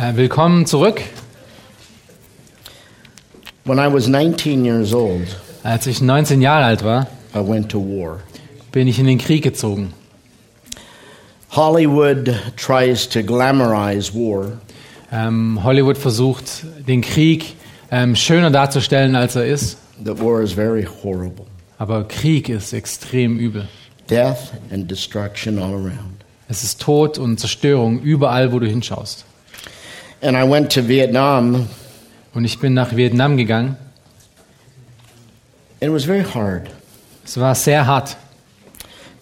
Äh, willkommen zurück. When I was 19 years old, Als ich 19 Jahre alt war, I went to war. bin ich in den Krieg gezogen. Hollywood tries to glamorize war, Ähm, Hollywood versucht, den Krieg ähm, schöner darzustellen, als er ist. that war is very horrible. Aber Krieg ist extrem übel. Death and destruction all around. Es ist Tod und Zerstörung überall, wo du hinschaust. And I went to Vietnam, Und ich bin nach Vietnam gegangen. and it was very hard. Es war sehr hart.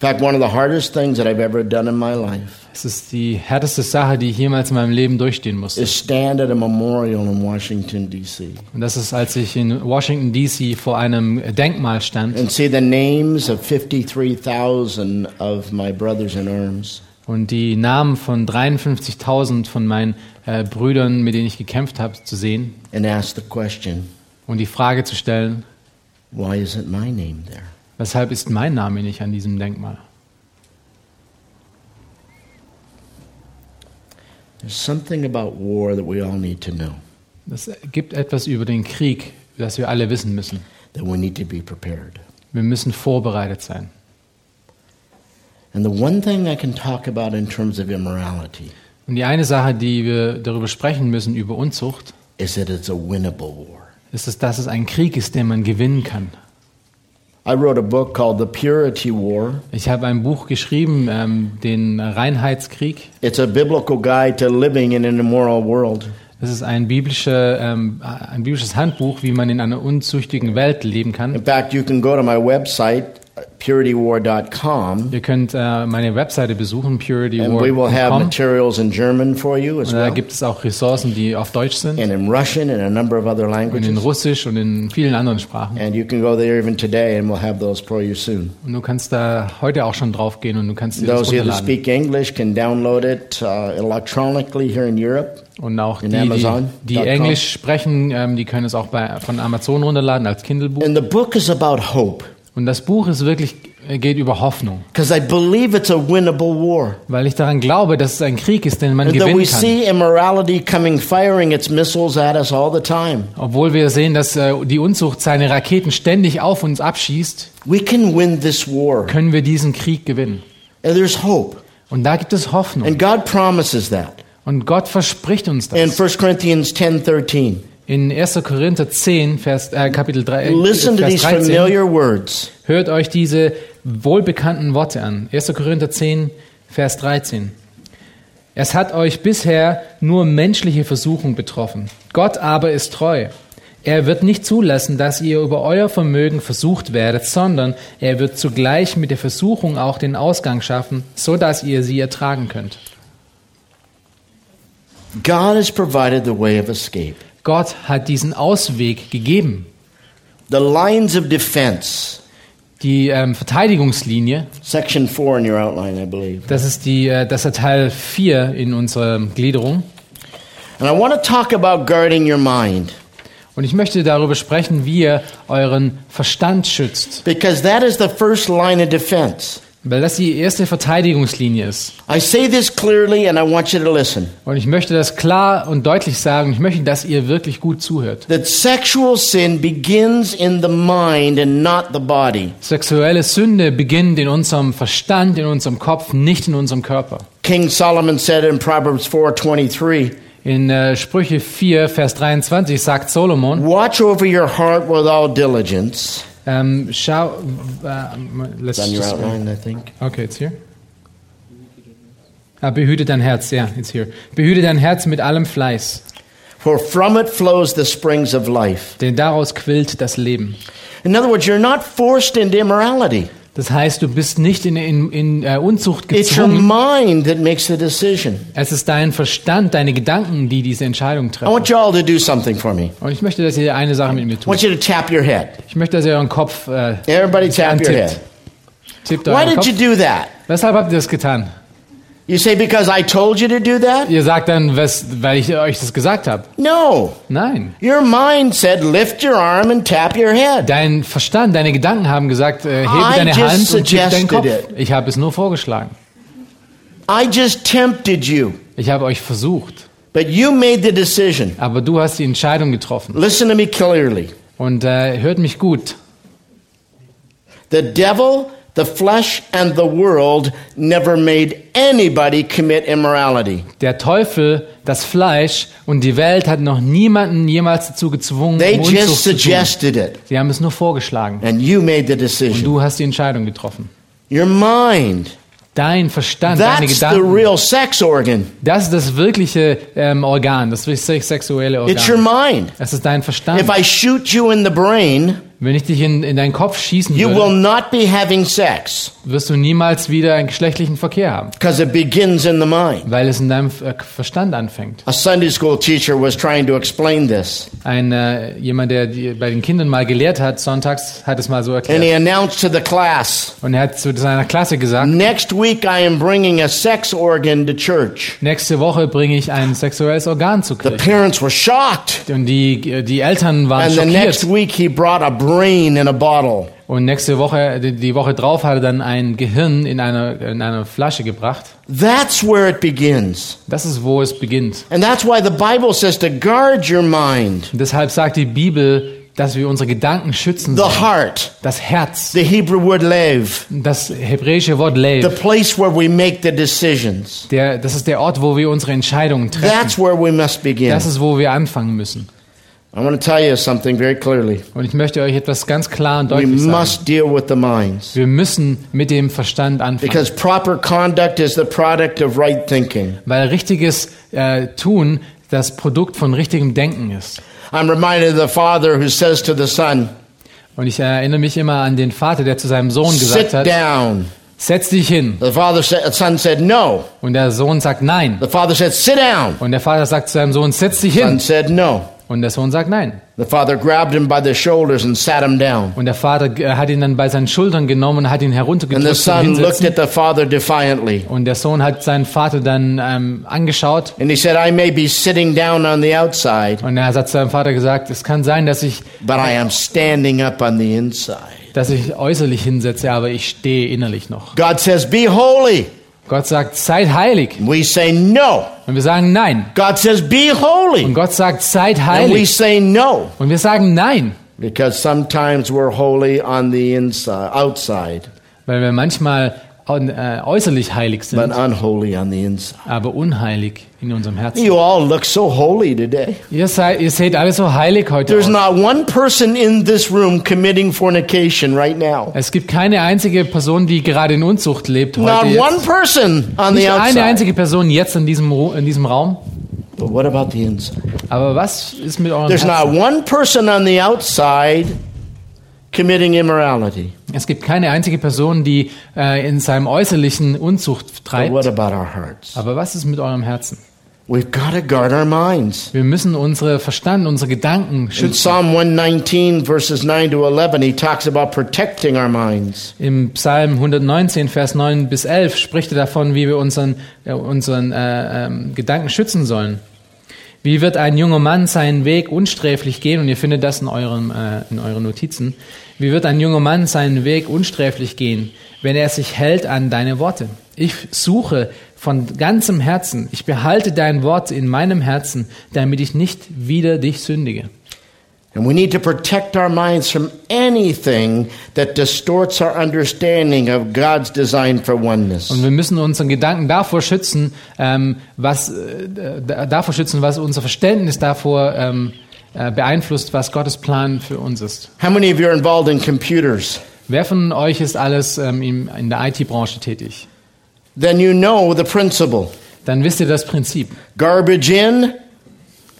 In fact, one of the hardest things that I've ever done in my life Es ist die härteste Sache, die ich jemals in meinem Leben durchstehen musste. is stand at a memorial in Washington, D.C., Und das ist, als ich in Washington, D.C. vor einem Denkmal stand and see the names of 53,000 of my brothers in arms. und die Namen von 53.000 von meinen äh, Brüdern, mit denen ich gekämpft habe, zu sehen and ask the question, und die Frage zu stellen, why isn't my name there? weshalb ist mein Name nicht an diesem Denkmal? There's something about war that we all need to know, Es gibt etwas über den Krieg, das wir alle wissen müssen. that we need to be prepared. Wir müssen vorbereitet sein. And the one thing I can talk about in terms of immorality Und die eine Sache, die wir darüber sprechen müssen, über Unzucht, is that it's a winnable war. ist, es, dass es ein Krieg ist, den man gewinnen kann. I wrote a book called The Purity War. Ich habe ein Buch geschrieben, ähm, den Reinheitskrieg. It's a biblical guide to living in an immoral world. Das ist ein, biblische, ähm, ein biblisches Handbuch, wie man in einer unzüchtigen Welt leben kann. In fact, you can go to my website, puritywar.com, Ihr könnt äh, meine Webseite besuchen, and we will have puritywar.com. materials in German for you as Und da gibt es auch Ressourcen, die auf Deutsch sind and in Russian and a number of other und in languages. Russisch und in vielen anderen Sprachen. And you can go there even today, and we'll have those for you soon. Und du kannst da heute auch schon drauf gehen und du kannst dir das Those that runterladen. speak English can download it uh, electronically here in Europe. Und auch in die, die, Amazon.com. die Englisch sprechen, ähm, die können es auch bei, von Amazon runterladen als Kindle-Buch. And the book is about hope Und das Buch ist wirklich, geht über Hoffnung. because I believe it's a winnable war. Weil ich daran glaube, dass es ein Krieg ist, den man And we gewinnen kann. see immorality coming, firing its missiles at us all the time. Obwohl wir sehen, dass äh, die Unzucht seine Raketen ständig auf uns abschießt, We can win this war. können wir diesen Krieg gewinnen. And there's hope. Und da gibt es Hoffnung. And God promises that. Und Gott verspricht uns In das. 1 Corinthians 10 13. In 1. Korinther 10, Vers, äh, Kapitel 3, äh, Listen to Vers these 13, familiar words. hört euch diese wohlbekannten Worte an. 1. Korinther 10, Vers 13. Es hat euch bisher nur menschliche Versuchung betroffen. Gott aber ist treu. Er wird nicht zulassen, dass ihr über euer Vermögen versucht werdet, sondern er wird zugleich mit der Versuchung auch den Ausgang schaffen, so dass ihr sie ertragen könnt. God has provided the way of escape. Gott hat diesen Ausweg gegeben. The lines of defense. Die ähm, Verteidigungslinie, Section 4 in your outline, I believe. das ist, die, äh, das ist Teil 4 in unserer Gliederung. And I want to talk about guarding your mind Und ich möchte darüber sprechen, wie ihr euren Verstand schützt. because that is the first line of defense. Weil das die erste Verteidigungslinie ist. I say this clearly and I want you to listen. Und ich möchte das klar und deutlich sagen. Ich möchte, dass ihr wirklich gut zuhört. That sexual sin begins in the mind and not the body. Sexuelle Sünde beginnt in unserem Verstand, in unserem Kopf, nicht in unserem Körper. King Solomon said in Proverbs 4:23, In äh, Sprüche 4, Vers 23 sagt Solomon, "Watch over your heart with all diligence." Ähm, schau, äh, let's It's on your outline, I think. Okay, it's here. Ah, behüte dein Herz, ja, it's here. Behüte dein Herz mit allem Fleiß, For from it flows the springs of life. denn daraus quillt das Leben. In other words, you're not forced into immorality. Das heißt, du bist nicht in, in, in äh, Unzucht It's your gezwungen. mind that makes the decision. Es ist dein Verstand, deine Gedanken, die diese Entscheidung I treffen. want you all to do something for me. Und ich möchte, dass ihr eine Sache mit mir I tut. want you to tap your head. Ich möchte, dass ihr euren Kopf äh, Everybody tap your antippt. head. Tippt Why did Kopf. you do that? Weshalb habt ihr das getan? You say, because I told you to do that? Ihr sagt dann, was, weil ich euch das gesagt habe. No. Nein. Your mind said, lift your arm and tap your head. Dein Verstand, deine Gedanken haben gesagt, äh, hebe I deine just Hand und tipp deinen Kopf. it. Ich habe es nur vorgeschlagen. I just tempted you. Ich habe euch versucht. But you made the decision. Aber du hast die Entscheidung getroffen. Listen to me clearly. Und äh, hört mich gut. The devil, the flesh, and the world never made anybody commit immorality. Der Teufel, das Fleisch und die Welt hat noch niemanden jemals dazu gezwungen, They just Unzucht zu tun. suggested it. Sie haben es nur vorgeschlagen. And you made the Und decision. du hast die Entscheidung getroffen. Your mind. Dein Verstand, deine That's the Gedanken, real sex organ. das ist das wirkliche ähm, Organ, das wirklich sexuelle It's your Organ. mind. Es ist dein Verstand. If I shoot you in the brain, Wenn ich dich in, in deinen Kopf schießen you will würde, not be having sex wirst du niemals wieder einen geschlechtlichen Verkehr haben, because it begins in the mind. weil es in deinem äh, Verstand anfängt. A Sunday school teacher was trying to explain this, Ein äh, jemand, der die, bei den Kindern mal gelehrt hat, sonntags, hat es mal so and erklärt. he announced to the class, Und er hat zu seiner Klasse gesagt: Next week I am bringing a sex organ to church. Nächste Woche bringe ich ein sexuelles Organ zur The Kirche. parents were shocked. Und die, die Eltern waren And the next schockiert. week he brought a brain in a bottle. Und nächste Woche, die, Woche drauf, hat er dann ein Gehirn in einer, in einer Flasche gebracht. That's where it begins. Das ist, wo es beginnt. And that's why the Bible says to guard your mind, Und deshalb sagt die Bibel, dass wir unsere Gedanken schützen the sollen. heart, Das Herz, the Hebrew word lev, das hebräische Wort the Lev, place where we make the decisions. der, das ist der Ort, wo wir unsere Entscheidungen treffen. That's where we must begin. Das ist, wo wir anfangen müssen. I want to tell you something very clearly. Und ich möchte euch etwas ganz klar und We deutlich sagen. must deal with the minds. Wir müssen mit dem Verstand anfangen. Because proper conduct is the product of right thinking. Weil richtiges äh, Tun das Produkt von richtigem Denken ist. I'm reminded of the father who says to the son, Und ich erinnere mich immer an den Vater, der zu seinem Sohn gesagt Sit hat, down. setz dich hin. The father said, the son said, No. Und der Sohn sagt nein. The father said, Sit down. Und der Vater sagt zu seinem Sohn, setz dich The son hin. said, No. Und der Sohn sagt nein. The father grabbed him by the shoulders and sat him down. Und der Vater äh, hat ihn dann bei seinen Schultern genommen und hat ihn And the heruntergedrückt son looked at the father defiantly. Und der Sohn hat seinen Vater dann ähm, angeschaut And he said, I may be sitting down on the outside, und er hat zu seinem Vater gesagt, es kann sein, dass ich, but I am standing up on the inside. dass ich äußerlich hinsetze, aber ich stehe innerlich noch. God says, Be holy. Gott sagt, seid heilig. We say no. Und wir sagen nein. God says, Be Und holy. Gott sagt, seid And we heilig. say no. Und wir sagen nein. Because sometimes we're holy on the inside, outside, Weil wir manchmal äh, äußerlich heilig but sind, unholy on the inside. aber unheilig in unserem Herzen. You all look so holy today. Ihr, seid, ihr seht alle so heilig heute There's aus. not one person in this room committing fornication right now. Es gibt keine einzige Person, die gerade in Unzucht lebt Not heute. one Jetzt. person on the Nicht eine outside. einzige Person jetzt in diesem, in diesem Raum. But what about the inside? Aber was ist mit eurem There's not Herzen? one person on the outside committing immorality. Es gibt keine einzige Person, die äh, in seinem Äußerlichen Unzucht But treibt. what about our hearts? Aber was ist mit eurem Herzen? We've got to guard our minds. Wir müssen unsere Verstand, unsere Gedanken In schützen. Psalm 119, verses 9 to 11, he talks about protecting our minds. Im Psalm 119, Vers 9 bis 11 spricht er davon, wie wir unseren, äh, unseren äh, ähm, Gedanken schützen sollen. Wie wird ein junger Mann seinen Weg unsträflich gehen? Und ihr findet das in, eurem, äh, in euren Notizen. Wie wird ein junger Mann seinen Weg unsträflich gehen, wenn er sich hält an deine Worte? Ich suche von ganzem Herzen, ich behalte dein Wort in meinem Herzen, damit ich nicht wieder dich sündige. And we need to protect our minds from anything that distorts our understanding of God's design for oneness. Und wir müssen unseren Gedanken davor schützen, ähm, was äh, da- davor schützen, was unser Verständnis davor ähm, äh, beeinflusst, was Gottes Plan für uns ist. How many of you are involved in computers? Wer von euch ist alles ähm, in der IT-Branche tätig? Then you know the principle. Dann wisst ihr das Prinzip. Garbage in,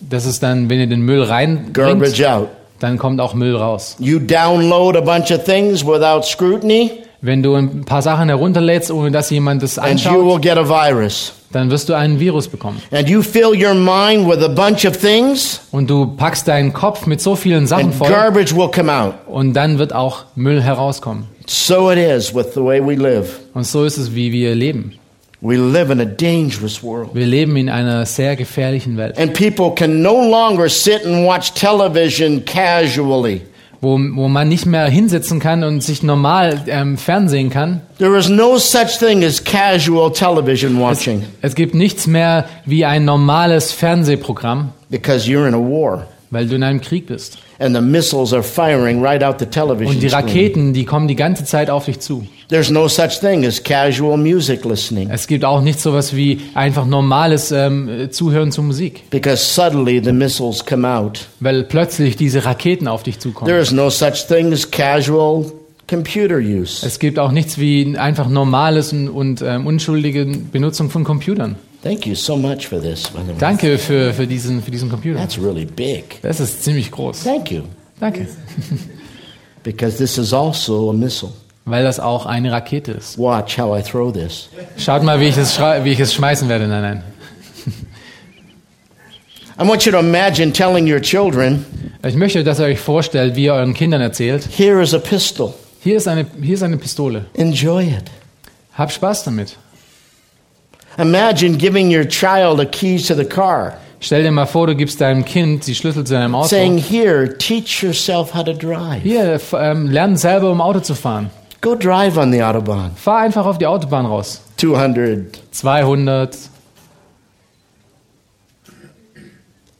Das ist dann, wenn ihr den Müll garbage out. dann kommt auch Müll raus. You download a bunch of things without scrutiny, Wenn du ein paar Sachen herunterlädst, ohne dass jemand you anschaut, will get a virus. dann wirst du einen Virus bekommen. And you fill your mind with a bunch of things, Und du packst deinen Kopf mit so vielen Sachen voll garbage will come out. und dann wird auch Müll herauskommen. So it is with the way we live. Und so ist es, wie wir leben. We live in a dangerous world. Wir leben in einer sehr gefährlichen Welt, And people can no longer sit and watch television casually. Wo, wo man nicht mehr hinsetzen kann und sich normal ähm, fernsehen kann. There is no such thing as casual television watching Es gibt nichts mehr wie ein normales Fernsehprogramm, because you're in a war. weil du in einem Krieg bist. And the missiles are firing right out the television Und die. Raketen, die kommen die ganze Zeit auf dich zu. There's no such thing as casual music listening Es gibt auch nicht sowas wie einfach normales ähm, Zuhören zu Musik, because suddenly the missiles come out. weil plötzlich diese Raketen auf dich zukommen. There is no such thing as casual computer use. Es gibt auch nichts wie einfach normales und, und ähm, unschuldige Benutzung von Computern. Thank you so much for this. Danke für, für, diesen, für diesen Computer. That's really big. Das ist ziemlich groß. Thank you. Danke. Because this is also a missile. Weil das auch eine Rakete ist. Watch how I throw this. Schaut mal, wie ich es, wie ich es schmeißen werde. Nein, nein. I want you to imagine telling your children, Ich möchte, dass ihr euch vorstellt, wie ihr euren Kindern erzählt. here is a pistol. Hier ist eine, hier ist eine Pistole. Enjoy it. Hab Spaß damit. Imagine giving your child a keys to the car, Stell dir mal vor, du gibst deinem Kind die Schlüssel zu deinem Auto. saying, Here, teach yourself how to drive. Hier, ähm, lern selber, um Auto zu fahren. Go drive on the Autobahn. Fahr einfach auf die Autobahn raus. 200. 200.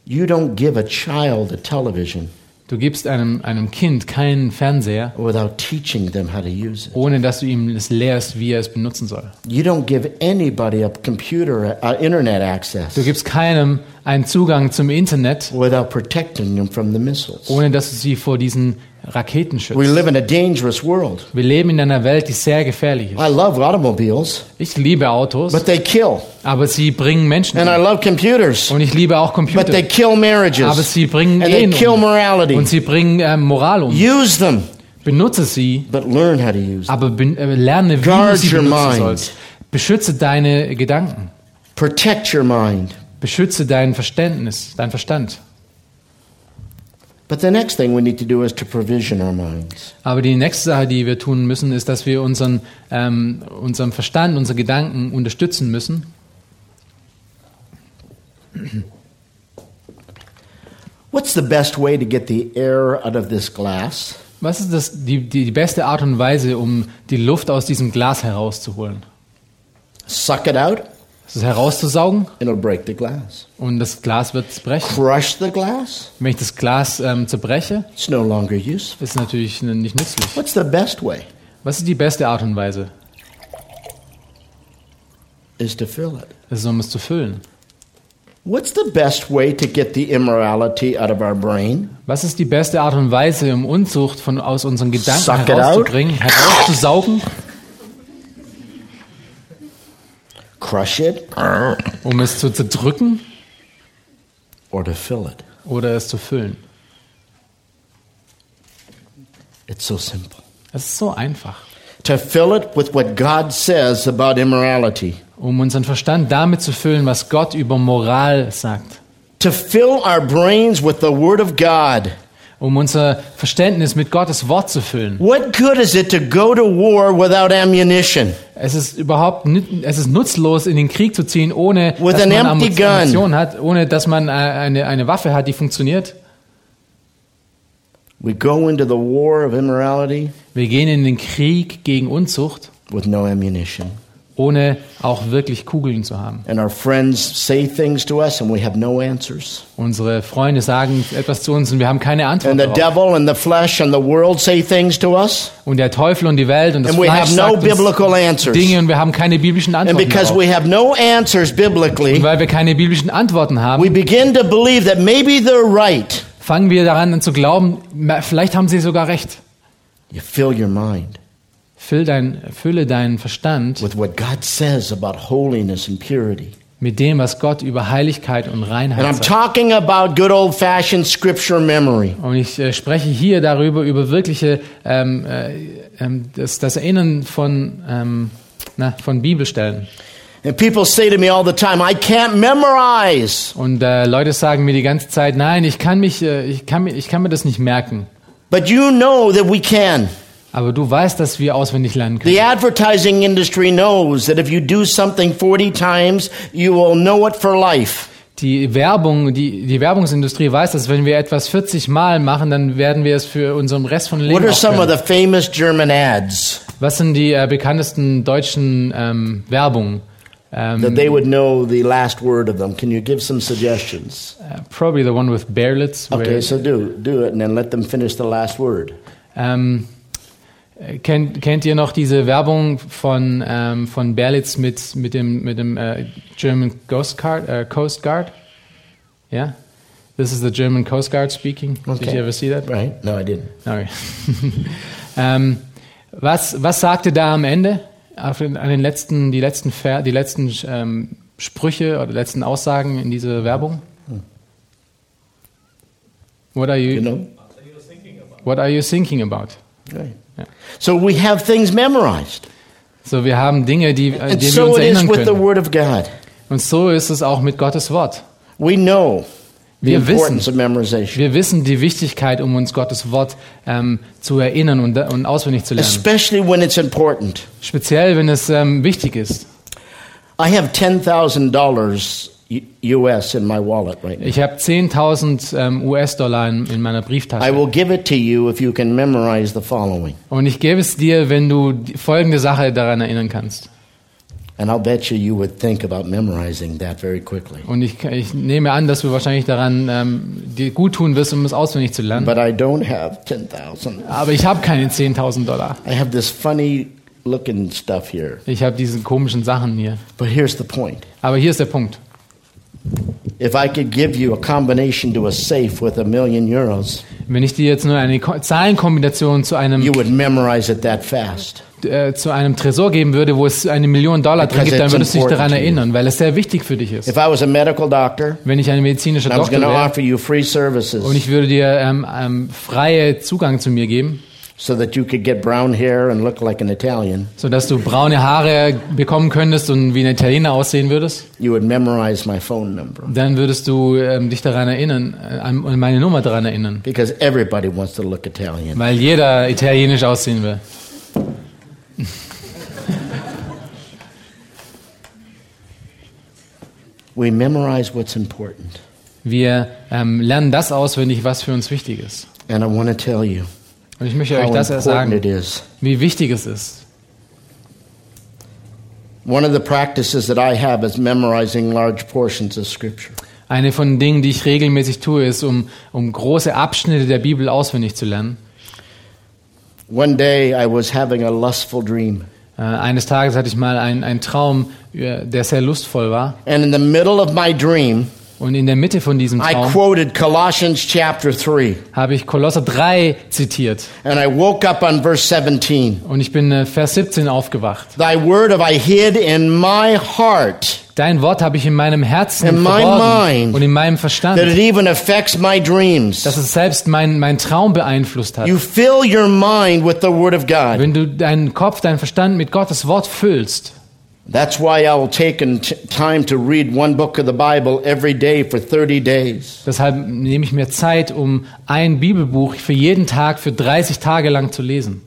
You don't give a child a television Du gibst einem, einem Kind keinen Fernseher, without teaching them how to use it. ohne dass du ihm es lehrst, wie er es benutzen soll. You don't give anybody a computer, uh, internet access Du gibst keinem einen Zugang zum Internet, without protecting them from the missiles. ohne dass du sie vor diesen Raketen We live in a dangerous world. Wir leben in einer Welt, die sehr gefährlich ist. I love automobiles, Ich liebe Autos, but they kill. aber sie bringen Menschen And I um. love computers, Und ich liebe auch but they Computer, kill aber marriages. sie bringen And they Ehen kill um. morality. Und sie bringen ähm, Moral um. Use them, Benutze sie, but learn how to use them. aber ben, äh, lerne, wie Guard du sie your benutzen mind. sollst. Beschütze deine Gedanken. Protect your mind. Beschütze dein Verständnis, dein Verstand. But the next thing we need to do is to provision our minds. Aber die nächste Sache, die wir tun müssen, ist, dass wir unseren, ähm, unseren Verstand, unsere Gedanken unterstützen müssen. What's the best way to get the air out of this glass? Was ist das, die, die, die beste Art und Weise, um die Luft aus diesem Glas herauszuholen? Suck it out, Es herauszusaugen it'll break the glass. und das Glas wird brechen. Crush the glass, Wenn ich das Glas ähm, zerbreche, it's no longer useful. ist es natürlich nicht nützlich. What's the best way? Was ist die beste Art und Weise? Is to fill it. Es ist, um es zu füllen. What's the best way to get the immorality out of our brain? Was ist die beste Art und Weise, um Unzucht von, aus unseren Gedanken Suck herauszubringen, herauszusaugen, Crush it um es zu zerdrücken or to fill it? oder es zu füllen? It's so simple. Es ist so einfach. To fill it with what God says about immorality. Um unseren Verstand damit zu füllen, was Gott über Moral sagt. To fill our brains with the Word of God. Um unser Verständnis mit Gottes Wort zu füllen. What good is it to go to war without ammunition? Es ist überhaupt es ist nutzlos, in den Krieg zu ziehen, ohne With dass an man gun. Ammunition hat, ohne dass man äh, eine, eine Waffe hat, die funktioniert. We go into the war of immorality Wir gehen in den Krieg gegen Unzucht, with no ammunition. Ohne auch wirklich Kugeln zu haben. And our friends say things to us and we have no answers. Unsere Freunde sagen etwas zu uns und wir haben keine Antwort And the darauf. devil and the flesh and the world say things to us Und der Teufel und die Welt und das and we Fleisch have no. Dinge und wir haben keine biblischen And Antworten because darauf. we have no answers biblically, Und weil wir keine biblischen Antworten haben, we begin to believe that maybe they're right. fangen wir daran an zu glauben, vielleicht haben sie sogar recht. You fill your mind Füll dein, fülle deinen Verstand with what God says about holiness and purity. mit dem, was Gott über Heiligkeit und And I'm Reinheit sagt. talking about good old fashioned scripture memory. Und ich äh, spreche hier darüber, über wirkliche ähm, äh, ähm, das, das Erinnern von, ähm, na, von Bibelstellen. And people say to me all the time, I can't memorize. Und äh, Leute sagen mir die ganze Zeit, nein, ich kann, mich, äh, ich, kann, mir- ich kann mir das nicht merken. But you know that we can. Aber du weißt, dass wir auswendig lernen können. The advertising industry knows that if you do something 40 times, you will know it for life. Die Werbung, die, die Werbungsindustrie weiß, dass wenn wir etwas 40 Mal machen, dann werden wir es für unseren Rest von Leben What are some of the famous German ads Was sind die äh, bekanntesten deutschen ähm, Werbungen? that Ähm, they would know the last word of them? Can you give some suggestions? uh, probably the one with Berlitz. Okay, so do do it and then let them finish the last word. Ähm, äh, kennt, kennt ihr noch diese Werbung von, ähm, von Berlitz mit, mit dem, mit dem äh, German Coast Guard? Äh, Coast Guard? Yeah? This is the German Coast Guard speaking. Did Okay. you ever see that? Right? No, I didn't. Okay. ähm, was, was sagte da am Ende? Auf den, an den letzten, die letzten, Ver, die letzten ähm, Sprüche oder letzten Aussagen in dieser Werbung? What are you, You know? what are you thinking about? Right. So we have things memorized. So, wir haben Dinge, die, an wir so uns erinnern können. Und so ist es auch mit Gottes Wort. We know the Wir importance wissen, of memorization, wir wissen die Wichtigkeit, um uns Gottes Wort ähm, zu erinnern und, und auswendig zu lernen. Speziell, wenn es ähm, wichtig ist. I have $10,000 US in my wallet right now. Ich habe 10.000 ähm, US-Dollar in, in meiner I Brieftasche. will give it to you if you can memorize the following. Und ich gebe es dir, wenn du folgende Sache daran erinnern kannst. And I'll bet you you would think about memorizing that very quickly. Und ich, ich nehme an, dass du wahrscheinlich daran ähm, dir gut tun wirst, um es auswendig zu lernen. But I don't have 10,000. Aber ich habe keine 10.000 Dollar. I have this funny looking stuff here. Ich habe diese komischen Sachen hier. But here's the point. Aber hier ist der Punkt. If I could give you a combination to a safe with a million euros, Wenn ich dir jetzt nur eine Ko Zahlenkombination zu einem, you would memorize it that fast. äh, zu einem Tresor geben würde, wo es eine Million Dollar drin gibt, dann würdest du dich daran erinnern, weil es sehr wichtig für dich ist. If I was a medical doctor, Wenn ich ein medizinischer and I was Doktor wäre und ich würde dir ähm, ähm, freie Zugang zu mir geben, so that you could get brown hair and look like an Italian, sodass du braune Haare bekommen könntest und wie ein Italiener aussehen würdest, you would memorize my phone number. dann würdest du ähm, dich daran erinnern, äh, an an meine Nummer daran erinnern, Because everybody wants to look Italian. weil jeder italienisch aussehen will. We memorize what's important. Wir ähm, lernen das auswendig, was für uns wichtig ist. And I want to tell you Und ich möchte euch das important sagen, wie wichtig es ist. One of the practices that I have is memorizing large portions of Scripture. Eine von den Dingen, die ich regelmäßig tue, ist, um, um große Abschnitte der Bibel auswendig zu lernen. One day I was having a lustful dream. Äh, eines Tages hatte ich mal einen, einen Traum, äh, der sehr lustvoll war. And in the middle of my dream, Und in der Mitte von diesem I Traum quoted Colossians chapter 3. habe ich Kolosser 3 zitiert. And I woke up on verse 17. Und ich bin äh, Vers 17 aufgewacht. Thy word have I hid in my heart, Dein Wort habe ich in meinem Herzen In verborgen mind. und in meinem that Verstand, it even affects my dreams. dass es selbst mein, mein Traum beeinflusst hat. You fill your mind with the word of God. Wenn du deinen Kopf, deinen Verstand mit Gottes Wort füllst, That's why I will take in time to read one book of the Bible every day for 30 days. deshalb nehme ich mir Zeit, um ein Bibelbuch für jeden Tag für 30 Tage lang zu lesen.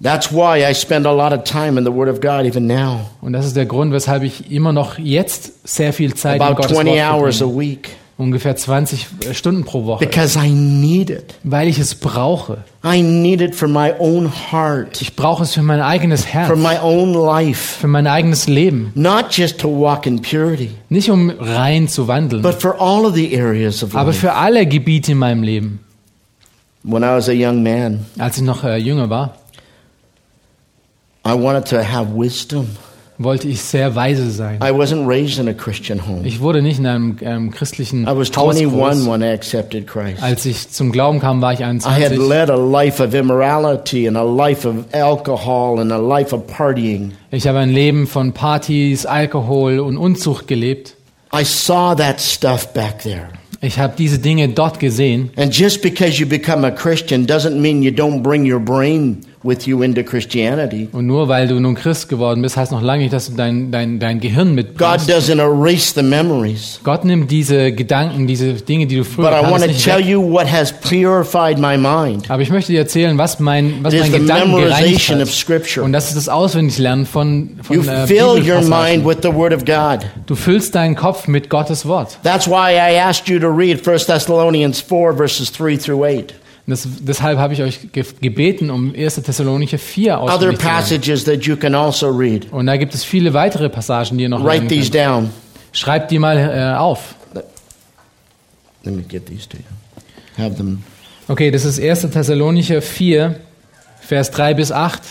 That's why I spend a lot of time in the Word of God even now. Und das ist der Grund, weshalb ich immer noch jetzt sehr viel Zeit in About Gottes 20 Wort hours a week. Ungefähr 20 Stunden pro Woche. Because I need it. Weil ich es brauche. I need it for my own heart, Ich brauche es für mein eigenes Herz. for my own life. Für mein eigenes Leben. Not just to walk in purity, Nicht um rein zu wandeln, but for all of the areas of aber life. für alle Gebiete in meinem Leben. When I was a young man, Als ich noch äh, jünger war, I wanted to have wisdom. Wollte ich sehr weise sein. I wasn't raised in a Christian home. Ich wurde nicht in einem ähm, christlichen I was Haus 21 groß. when I accepted Christ. Als ich zum Glauben kam, war ich I had 21. led a life of immorality and a life of alcohol and a life of partying. Ich habe ein Leben von Partys, Alkohol und Unzucht gelebt. I saw that stuff back there. Ich habe diese Dinge dort gesehen. And just because you become a Christian doesn't mean you don't bring your brain with you into Christianity. Und nur weil du nun Christ geworden bist, heißt noch lange nicht, dass du dein, dein, dein Gehirn God mitbringst. doesn't erase the memories. Gott nimmt diese Gedanken, diese Dinge, die du früher But I want to tell you what has purified my mind. Aber ich möchte dir erzählen, was mein, was It mein Gedanken gereinigt of hat. Scripture. Und das ist das Auswendiglernen von, von You äh, fill your mind with the Word of God. Du füllst deinen Kopf mit Gottes Wort. That's why I asked you to read 1 Thessalonians 4, verses 3 through 8. Das, deshalb habe ich euch ge gebeten, um 1. Thessalonicher 4 Other lernen. passages that you can also read. Und da gibt es viele weitere Passagen, die ihr noch Write lernen these down. Schreibt die mal äh, auf. Let me get these to you. Have them. Okay, das ist 1. Thessalonicher 4, Vers 3 bis 8.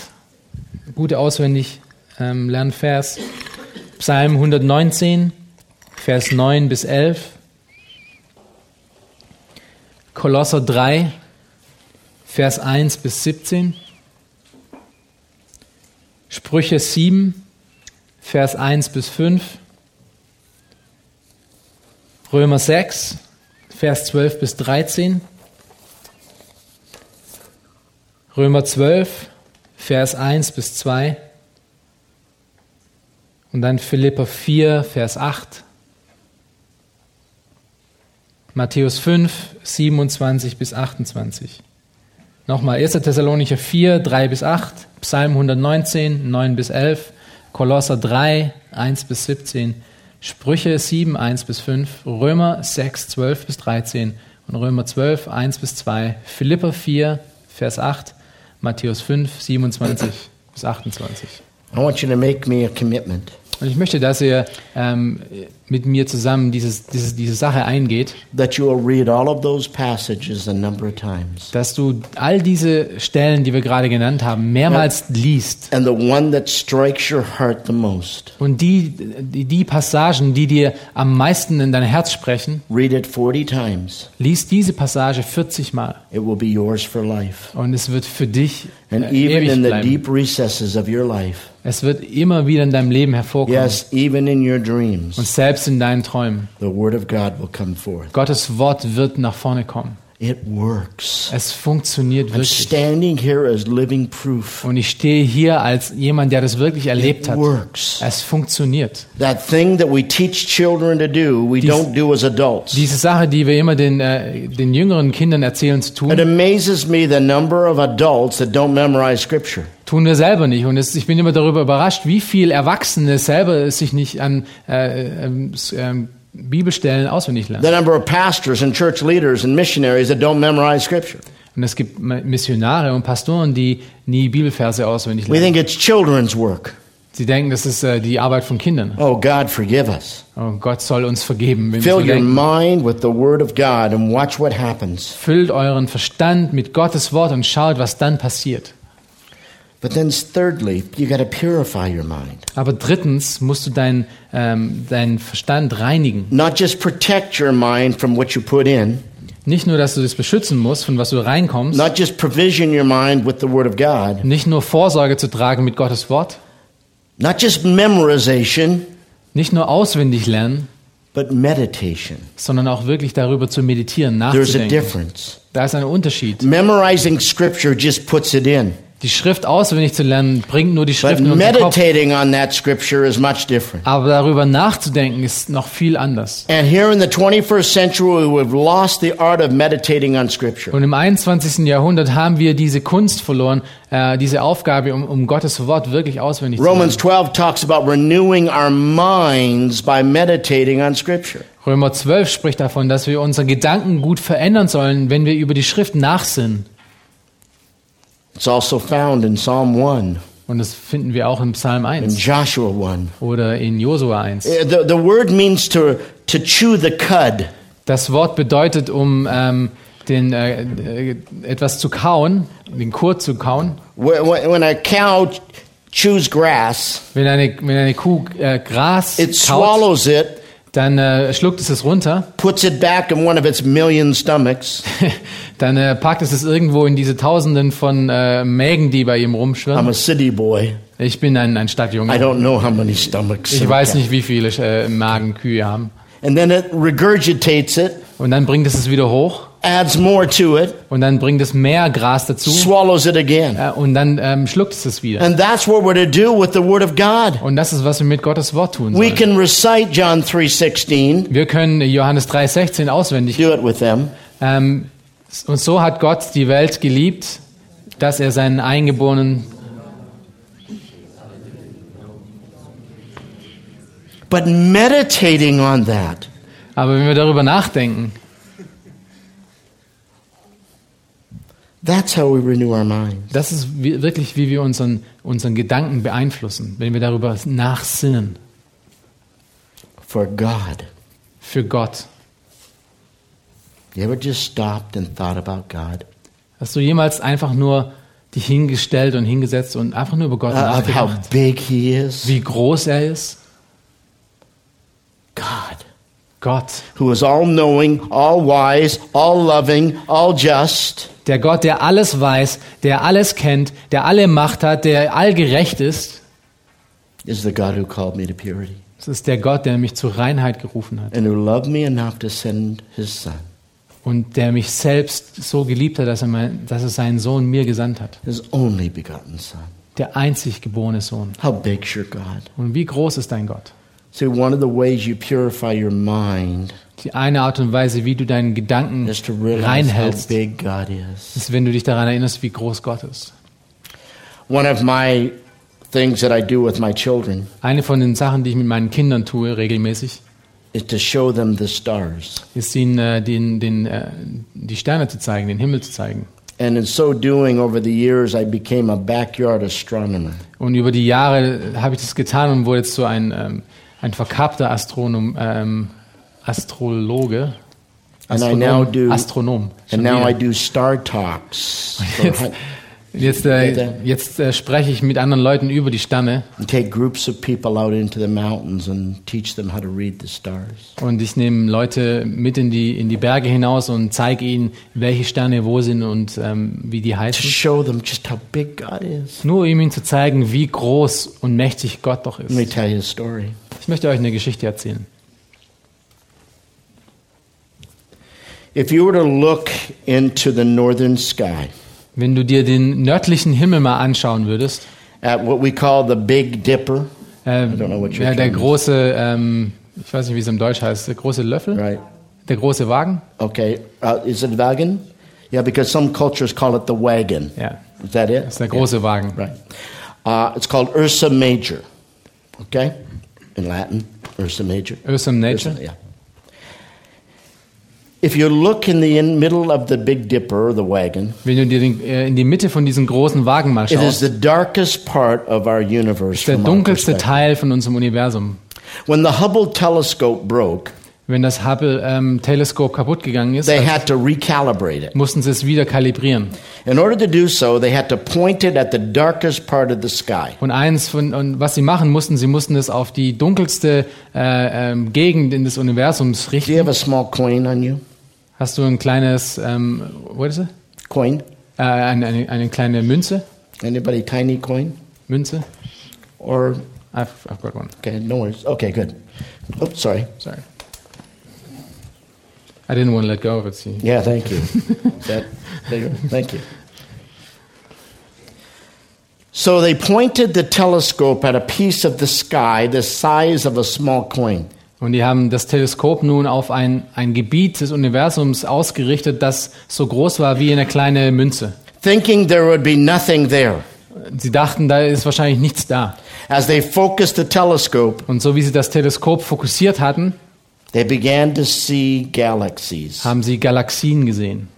Gute auswendig ähm, Lernvers. Psalm 119, Vers 9 bis 11. Kolosser 3, Vers 1 bis 17. Sprüche 7, Vers 1 bis 5. Römer 6, Vers 12 bis 13. Römer 12, Vers 1 bis 2. Und dann Philipper 4, Vers 8. Matthäus 5, 27 bis 28. Nochmal 1. Thessalonicher 4, 3 bis 8. Psalm 119, 9 bis 11. Kolosser 3, 1 bis 17. Sprüche 7, 1 bis 5. Römer 6, 12 bis 13. Und Römer 12, 1 bis 2. Philipper 4, Vers 8. Matthäus 5, 27 bis 28. I want you to make me a commitment Und ich möchte, dass ihr ähm, mit mir zusammen dieses, dieses, diese Sache eingeht, that you will read all of those passages a number of times. dass du all diese Stellen, die wir gerade genannt haben, mehrmals liest. And the one that strikes your heart the most, Und die, die, die Passagen, die dir am meisten in dein Herz sprechen, read it 40 times. lies diese Passage 40 Mal. It will be yours for life. Und es wird für dich äh, And even ewig in the bleiben. deep recesses of your life, Es wird immer wieder in deinem Leben hervorkommen. yes, even in your Und dreams, selbst in deinen Träumen. the Word of God will come forth. Gottes Wort wird nach vorne kommen. It works. Es funktioniert I'm wirklich. standing here as living proof. Und ich stehe hier als jemand, der das wirklich erlebt It hat. works. Es funktioniert. That thing that we teach children to do, we Dies- don't do as adults. Diese Sache, die wir immer den, äh, den jüngeren Kindern erzählen zu It tun, amazes me the number of adults that don't memorize Scripture. tun wir selber nicht. Und es, ich bin immer darüber überrascht, wie viel Erwachsene selber sich nicht an äh, s- ähm, Bibelstellen auswendig lernen. The number of pastors and church leaders and missionaries that don't memorize Scripture. Und es gibt Missionare und Pastoren, die nie Bibelverse auswendig We lernen. think it's children's work. Sie denken, das ist äh, die Arbeit von Kindern. Oh, God, forgive us. Oh, Gott soll uns vergeben, wenn Fill your mind with the Word of God and watch what happens. Füllt euren Verstand mit Gottes Wort und schaut, was dann passiert. Aber drittens musst du deinen ähm, deinen Verstand reinigen. Not just protect your mind from what you put in, Nicht nur, dass du das beschützen musst, von was du reinkommst, not just provision your mind with the Word of God, nicht nur Vorsorge zu tragen mit Gottes Wort, not just memorization, nicht nur auswendig lernen, but meditation. sondern auch wirklich darüber zu meditieren, There's a nachzudenken. difference. Da ist ein Unterschied. Memorizing Scripture just puts it in, Die Schrift auswendig zu lernen, bringt nur die but Schrift in unseren Kopf. meditating on that Scripture is much different. Aber darüber nachzudenken ist noch viel anders. And here in the 21st century, we've lost the art of meditating on Scripture. Und im 21. Jahrhundert haben wir diese Kunst verloren, äh, diese Aufgabe, um, um Gottes Wort wirklich auswendig zu Romans lernen. 12 talks about renewing our minds by meditating on Scripture. Römer 12 spricht davon, dass wir unsere Gedanken gut verändern sollen, wenn wir über die Schrift nachsinnen. It's also found in Psalm 1 Und das finden wir auch in Psalm and 1 Joshua 1. oder in Josua 1. Uh, The, the word means to, to chew the cud. Das Wort bedeutet, um ähm, den, äh, äh, etwas zu kauen, den Kur zu kauen. When a cow chews grass, Wenn eine, wenn eine Kuh äh, Gras it kaut, swallows it, dann äh, schluckt es es runter, puts it back in one of its million stomachs. dann äh, packt es es irgendwo in diese Tausenden von äh, Mägen, die bei ihm I'm rumschwirren. a city boy. Ich bin ein, ein I Stadtjunge. don't know how many stomachs. Ich weiß nicht, wie viele äh, Magen Kühe haben. And then it regurgitates it Und dann bringt es es wieder hoch adds more to it, und dann bringt es mehr Gras dazu swallows it again. äh, und dann ähm, schluckt es es wieder. And that's what we're to do with the Word of God. Und das ist, was wir mit Gottes Wort tun We sollen. can recite John 3:16, Wir können Johannes 3,16 auswendig. do it with them. Ähm, und so hat Gott die Welt geliebt, dass er seinen Eingeborenen. But meditating on that, Aber wenn wir darüber nachdenken, that's how we renew our minds. das ist wirklich, wie wir unseren, unseren Gedanken beeinflussen, wenn wir darüber nachsinnen. For God. Für Gott. You ever just stopped and thought about God? Hast du jemals einfach nur dich hingestellt und hingesetzt und einfach nur über Gott Uh, of how nachgedacht? big He is? Wie groß er ist? God. Gott. Who is all knowing, all wise, all loving, all just. Der Gott, der alles weiß, der alles kennt, der alle Macht hat, der allgerecht ist. is the God who called me to purity Das ist der Gott, der mich zur Reinheit gerufen hat. and who loved me enough to send his son, Und der mich selbst so geliebt hat, dass er, mein, dass er seinen Sohn mir gesandt hat. his only begotten son. Der einzig geborene Sohn. How big's your God? Und wie groß ist dein Gott? See, one of the ways you purify your mind Die eine Art und Weise, wie du deinen Gedanken reinhältst, ist, wenn du dich daran erinnerst, wie groß Gott ist. One of my things that I do with my children Eine von den Sachen, die ich mit meinen Kindern tue, regelmäßig, ist ihnen äh, den, den, äh, die Sterne zu zeigen, den Himmel zu zeigen. And in so doing, over the years, I became a backyard astronomer. Und über die Jahre habe ich das getan und wurde jetzt so ein, ähm, ein verkappter Astronom, ähm, Astrologe. And I now Astronom. do- Astronom. And now I do star talks. Jetzt, äh, jetzt äh, spreche ich mit anderen Leuten über die Sterne and take groups of people out into the mountains and teach them how to read the stars. und ich nehme Leute mit in die, in die Berge hinaus und zeige ihnen, welche Sterne wo sind und ähm, wie die To heißen. show them just how big God is. Nur um ihnen zu zeigen, wie groß und mächtig Gott doch Let me ist. tell you a story. Ich möchte euch eine Geschichte erzählen. If you were to look into the northern sky Wenn du dir den nördlichen Himmel mal anschauen würdest, at what we call the Big Dipper, äh, don't know what your ja, der große, ähm, ich weiß nicht, wie es im Deutsch heißt, der große Löffel, right? der große Wagen, Okay, uh, is it wagon? Yeah, because some cultures call it the wagon. ja, Is that it? ist der große Wagen. Right. Uh, it's called Ursa Major. Okay? In Latin, Ursa Major. Awesome Nature. Ursa, yeah. Wenn du dir den, äh, in die Mitte von diesem großen Wagen mal it is schaust, the darkest part of our universe. ist der dunkelste. Teil von unserem Universum. When the Hubble telescope broke, Wenn das Hubble-Teleskop kaputt gegangen ist, they had to recalibrate it. mussten sie es wieder kalibrieren. In order to do so, they had to point it at the darkest part of the sky. Und eins von, und was sie machen mussten, sie mussten es auf die dunkelste äh, ähm, Gegend in des Universums Do you richten. have a small coin on you? Hast du ein kleines, ähm, what is it? Coin? Äh, eine, eine, eine kleine Münze? Anybody tiny coin? Münze? Or I've, I've got one. okay, no worries. Okay, good. Oh, sorry. Sorry. I didn't want to let go of it. See. Yeah, thank you. that, there. Thank you. So they pointed the telescope at a piece of the sky the size of a small coin. Und die haben das Teleskop nun auf ein, ein Gebiet des Universums ausgerichtet, das so groß war wie eine kleine Münze. thinking there would be nothing there. Sie dachten, da ist wahrscheinlich nichts da. As they focused the telescope, Und so wie sie das Teleskop fokussiert hatten, they began to see galaxies. haben sie Galaxien gesehen.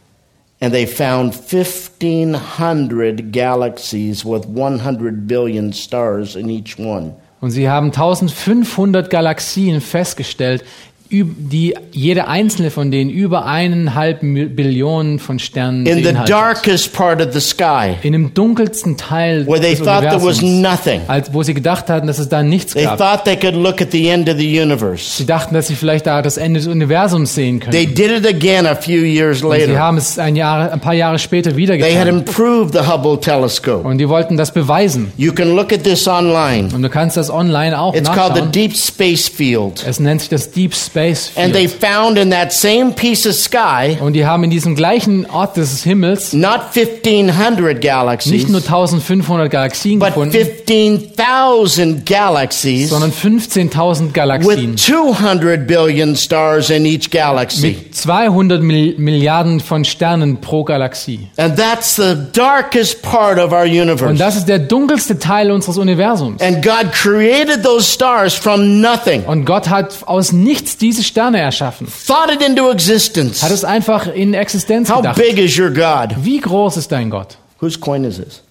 And they found 1,500 galaxies with 100 billion stars in each one. Und sie haben 1500 Galaxien festgestellt, die jede einzelne von denen über eineinhalb Billionen von Sternen In the darkest part of the sky, In dem dunkelsten Teil where they des thought there was nothing, als, wo sie gedacht hatten, dass es da nichts they gab. thought they could look at the end of the universe. Sie dachten, dass sie vielleicht da das Ende des Universums sehen They können. did it again a few years Und sie later. haben es ein, Jahr, ein paar Jahre später wieder They had getan. improved the Hubble telescope. Und die wollten das beweisen. You can look at this online. Und du kannst das online auch It's called the nachschauen. Deep Space Field. Es nennt sich das Deep Space Space And they found in that same piece of sky Und die haben in diesem gleichen Ort des Himmels not 1500 galaxies, nicht nur 1500 Galaxien but gefunden, 15,000 galaxies sondern 15.000 with Galaxien 200 billion stars in each galaxy. mit 200 Mil Milliarden von Sternen pro Galaxie. And that's the darkest part of our Und universe. das ist der dunkelste Teil unseres Universums. And God created those stars from nothing, Und Gott hat aus nichts diese Sterne erschaffen. thought it into existence. Hat es einfach in Existenz How gedacht. big is your God? Wie groß ist dein Gott? Whose coin is this?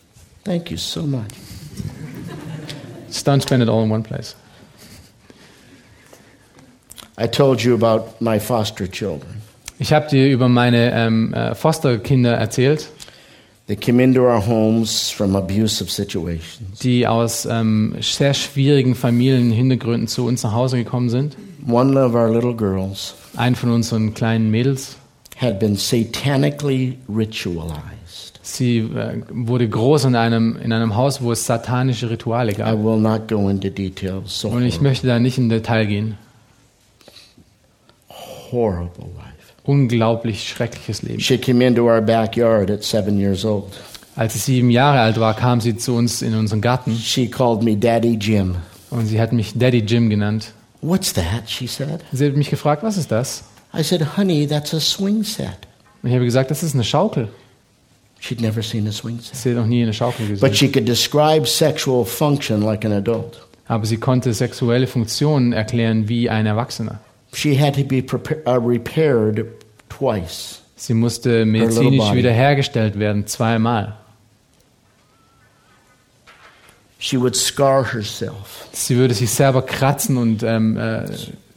Thank you so much. Just don't spend it all in one place. I told you about my foster children. Ich habe dir über meine ähm, äh, Fosterkinder erzählt, They came into our homes from abusive situations. die aus ähm, sehr schwierigen Familienhintergründen zu uns nach Hause gekommen sind. One of our little girls Ein von unseren kleinen Mädels. had been satanically ritualized. Sie äh, wurde groß in einem, in einem Haus, wo es satanische Rituale I gab. will not go into details. So Und ich möchte da nicht in Detail gehen. horrible life. Unglaublich schreckliches Leben. She came into our backyard at seven years old. Als sie sieben Jahre alt war, kam sie zu uns in unseren Garten She called me Daddy Jim. und sie hat mich Daddy Jim genannt. What's that? She said. Sie hat mich gefragt, was ist das? I said, Honey, that's a swing set. Und ich habe gesagt, das ist eine Schaukel. She'd never seen a swing set. Sie hat noch nie eine Schaukel But gesehen. she could describe sexual function like an adult. Aber sie konnte sexuelle Funktionen erklären wie ein Erwachsener. She had to be uh, repaired twice. Sie musste medizinisch wiederhergestellt werden, zweimal. She would scar herself Sie würde sich selber kratzen und ähm, äh,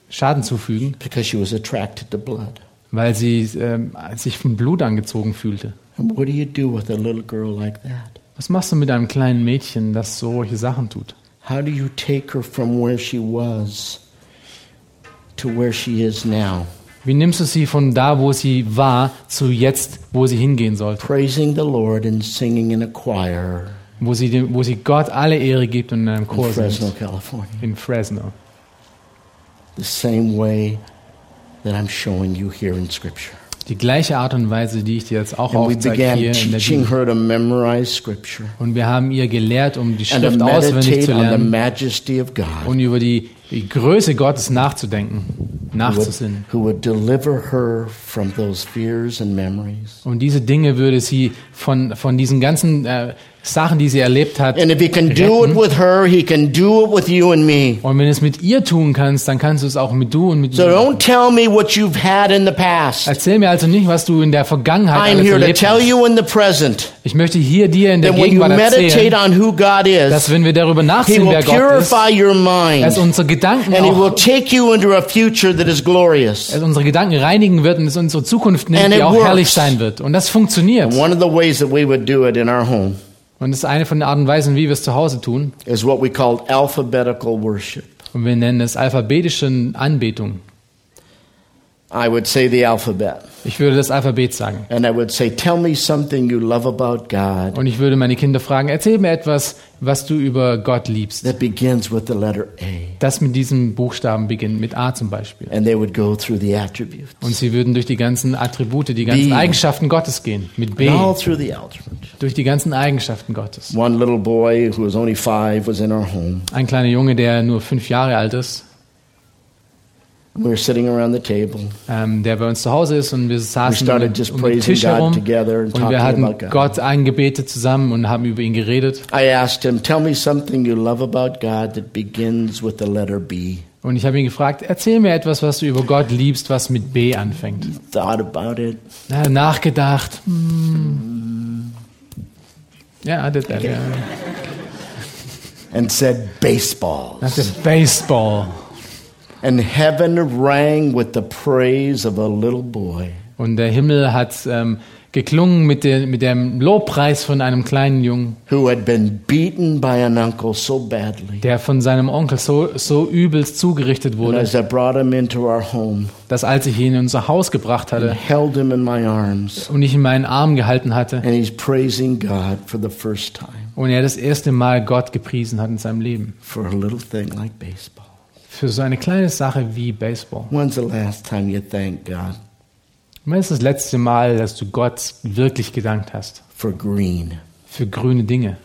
Schaden zufügen, because she was attracted to blood. weil sie ähm, sich vom Blut angezogen fühlte. And what do you do with a little girl like that? Was machst du mit einem kleinen Mädchen, das solche Sachen tut? How do you take her from where she was to where she is now? Wie nimmst du sie von da, wo sie war, zu jetzt, wo sie hingehen sollte? Praising the Lord and singing in a choir Wo sie, dem, wo sie Gott alle Ehre gibt und in einem in Chor Fresno, singt. California. In Fresno. The same way that I'm showing you here in Scripture. Die gleiche Art und Weise, die ich dir jetzt auch aufzeige hier in der Bibel. Und wir haben ihr gelehrt, um die Schrift auswendig zu lernen und über die, die Größe Gottes nachzudenken, nachzusinnen. Und diese Dinge würde sie von, von diesen ganzen äh, Sachen, die sie erlebt hat, And if he can do it with her, he can do it with you and me. Und wenn du es mit ihr tun kannst, dann kannst du es auch mit du und mit So mir. don't tell me what you've had in the past. Erzähl mir also nicht, was du in der Vergangenheit I'm alles here to erlebt tell hast. you in the present Ich möchte hier dir in der that Gegenwart erzählen, on who God dass is, wenn wir darüber will wer Gott ist, mind dass unsere Gedanken and he will auch, take you into a future that is glorious. dass unsere Gedanken reinigen wird und es unsere Zukunft nimmt, die auch works. herrlich sein wird. Und das funktioniert. And one of the ways that we would do it in our home Und das ist eine von den Arten und Weisen, wie wir es zu Hause tun. is what we call alphabetical worship. Und wir nennen es alphabetische Anbetung. I would say the alphabet. Ich würde das Alphabet sagen. And I would say, Tell me something you love about God Und ich würde meine Kinder fragen, erzähl mir etwas, was du über Gott liebst. that begins with the letter A. Das mit diesem Buchstaben beginnt, mit A zum Beispiel. And they would go through the attributes. Und sie würden durch die ganzen Attribute, die ganzen B. Eigenschaften Gottes gehen. Mit B. And all through the alphabet. Durch die ganzen Eigenschaften Gottes. One little boy who was only five was in our home. Ein kleiner Junge, der nur fünf Jahre alt ist, We were sitting around the table. ähm, der bei uns zu Hause ist und wir We saßen um den Tisch God herum und wir hatten. Gott angebetet zusammen und haben über ihn geredet. I asked him, Tell me something you love about God that begins with the letter B. Und ich habe ihn gefragt, erzähl mir etwas, was du über Gott liebst, was mit B anfängt. Thought about it. Er hat nachgedacht. Hm. Ja, das, das, ja. and said baseball. Baseball. And heaven rang with the praise of a little boy Und der Himmel hat ähm, geklungen mit, der, mit dem Lobpreis von einem kleinen Jungen, who had been beaten by an uncle so badly. der von seinem Onkel so, so übelst zugerichtet And wurde, as I brought him into our home dass als ich ihn in unser Haus gebracht and hatte held him in my arms, und ich in meinen Arm gehalten hatte and he's praising God for the first time und er das erste Mal Gott gepriesen hat in seinem Leben. for a little thing like baseball. Für so eine kleine Sache wie Baseball. When's the last time you thanked God Wann ist das letzte Mal, dass du Gott wirklich gedankt hast for green? für grüne Dinge?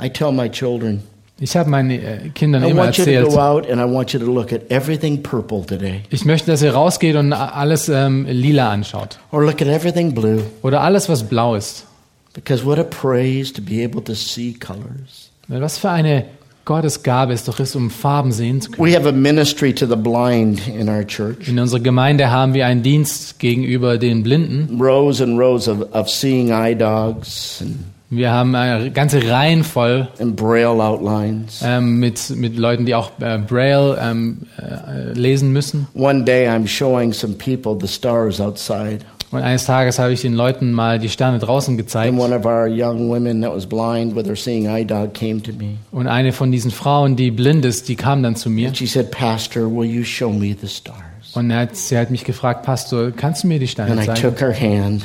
I tell my children, Ich habe meinen äh, Kindern I immer want you to erzählt, go out and I want you to look at everything purple today, ich möchte, dass ihr rausgeht und a- alles ähm, lila anschaut. or look at everything blue, Oder alles, was blau ist. because what a praise to be able to see colors. Was für eine Gottesgabe es doch ist, um Farben sehen zu können. We have a ministry to the blind in our church. In unserer Gemeinde haben wir einen Dienst gegenüber den Blinden. Rows and rows of, of seeing eye dogs Wir haben eine ganze Reihen voll and braille outlines. ähm, mit, mit Leuten, die auch äh, Braille ähm, äh, lesen müssen. One day I'm showing some people the stars outside. Und eines Tages habe ich den Leuten mal die Sterne draußen gezeigt. And one of our young women that was blind with her seeing eye dog came to me. Und eine von diesen Frauen, die blind ist, die kam dann zu mir. And she said, Pastor, will you show me the stars? Und hat, sie hat mich gefragt, Pastor, kannst du mir die Sterne zeigen? took her hand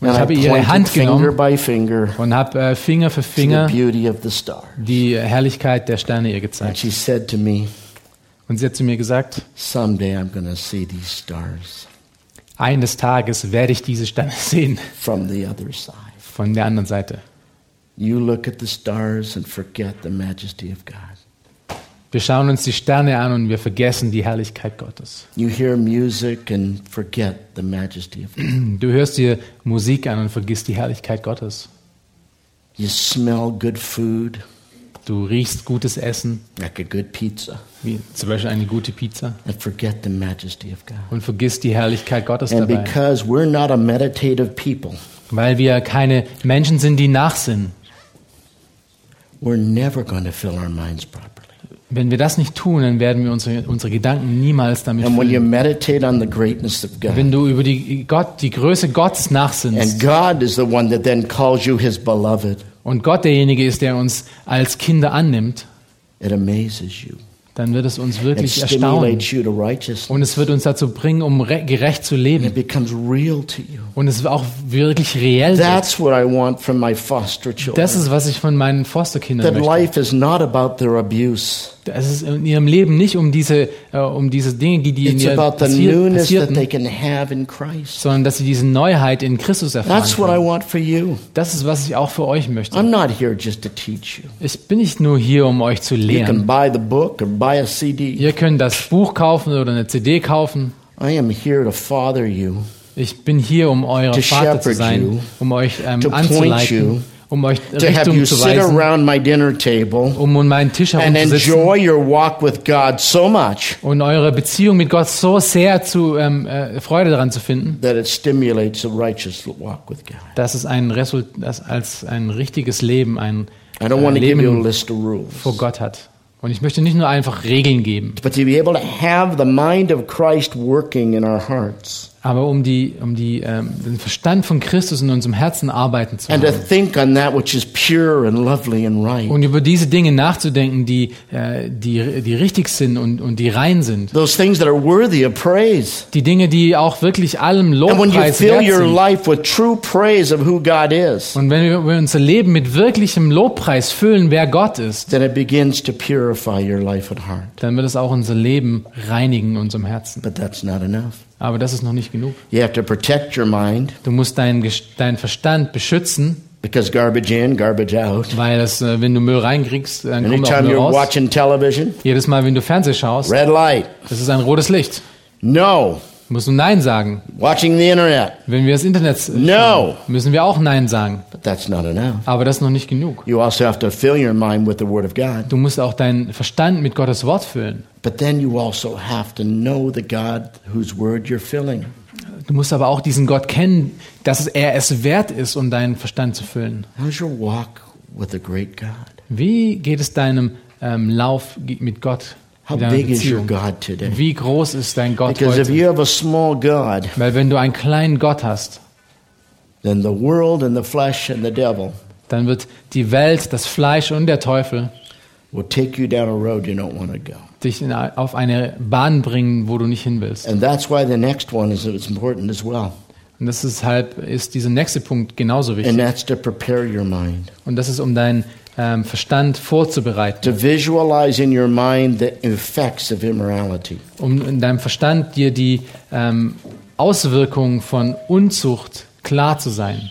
Und and ich habe ihre Hand genommen und habe äh, Finger für Finger die Herrlichkeit der Sterne ihr gezeigt. she said to me, Und sie hat zu mir gesagt, Someday I'm going to see these stars eines Tages werde ich diese Sterne sehen from the other side. von der anderen Seite. You look at the stars and forget the majesty of God. Wir schauen uns die Sterne an und wir vergessen die Herrlichkeit Gottes. You hear music and forget the majesty of God. Du hörst dir Musik an und vergisst die Herrlichkeit Gottes. You smell good food, Du riechst gutes Essen, like a good pizza, wie zum Beispiel eine gute Pizza, and forget the majesty of God. und vergisst die Herrlichkeit Gottes And dabei. because we're not a meditative people, Weil wir keine Menschen sind, die nachsinnen. we're never going to fill our minds properly. Wenn wir das nicht tun, dann werden wir unsere, unsere Gedanken niemals damit And when you füllen. meditate on the greatness of Wenn God, du über die, Gott, die Größe Gottes and nachsinnst God is the one that then calls you his beloved, und Gott derjenige ist, der uns als Kinder annimmt, it amazes you. dann wird es uns It wirklich erstaunen. stimulates you to righteousness. Und es wird uns dazu bringen, um re- gerecht zu leben. it becomes real to you. Und es auch wirklich reell wird. That's what I want from my foster children. Das ist, was ich von meinen Fosterkindern möchte. Es ist in ihrem Leben nicht um diese, äh, um diese Dinge, die, die in It's ihr passier passierten, sondern dass sie diese Neuheit in Christus erfahren That's what I können. want for you. Das ist, was ich auch für euch möchte. I'm not here just to teach you. Ich bin nicht nur hier, um euch zu You can lehren. buy the book or buy a CD. Ihr könnt das Buch kaufen oder eine CD kaufen. I am here to father you, Ich bin hier, um euer Vater zu sein, you, um euch ähm, anzuleiten, um euch to have Richtung you zu sit weisen, around my dinner table um um meinen Tisch and enjoy your walk with God so much und eure Beziehung mit Gott so sehr zu ähm, äh, Freude daran zu finden, that it stimulates a righteous walk with God. dass es ein Result, dass als ein richtiges Leben, ein I don't äh, want to give you a Leben list of rules. vor Gott hat. Und ich möchte nicht nur einfach Regeln geben, But to be able to have the mind of Christ working in our hearts aber um die, um die, ähm, den Verstand von Christus in unserem Herzen arbeiten zu and to haben. think on that which is pure and lovely and right. Und über diese Dinge nachzudenken, die, äh, die, die richtig sind und, und die rein sind. Those things that are worthy of praise. Die Dinge, die auch wirklich allem And when you Lobpreis fill wert your sind. life with true praise of who God is, Und wenn wir, wir unser Leben mit wirklichem Lobpreis füllen, wer Gott ist, then it begins to purify your life and heart. dann wird es auch unser Leben reinigen in unserem Herzen. But that's not enough. Aber das ist noch nicht genug. You have to protect your mind Du musst deinen deinen Verstand beschützen, because garbage in, garbage out. weil es, äh, wenn du Müll reinkriegst, dann kommt auch Müll you're raus. watching television, Jedes Mal, wenn du Fernsehen schaust, red light. das ist ein rotes Licht. No. Du Nein sagen. Watching the internet. Wenn wir das Internet äh, No. schauen, müssen wir auch Nein sagen. But that's not enough. Aber das ist noch nicht genug. You also have to fill your mind with the Word of God. Du musst auch deinen Verstand mit Gottes Wort füllen. But then you also have to know the God whose Word you're filling. Du musst aber auch diesen Gott kennen, dass er es wert ist, um deinen Verstand zu füllen. How's your walk with the great God? Wie geht es deinem ähm, Lauf mit Gott? How big is your? God today? Wie groß ist dein Gott Because if heute? you have a small God, Weil wenn du einen kleinen Gott hast, then the world and the flesh and the devil dann wird die Welt, das Fleisch und der Teufel will take you down a road you don't want to go. dich in, auf eine Bahn bringen, wo du nicht hin willst. And that's why the next one is important as well. Und deshalb ist dieser nächste Punkt genauso And wichtig. that's to prepare your mind. Und das ist, um deinen ähm, Verstand vorzubereiten, to visualize in your mind the effects of immorality. um in deinem Verstand dir die ähm, Auswirkungen von Unzucht klar zu sein.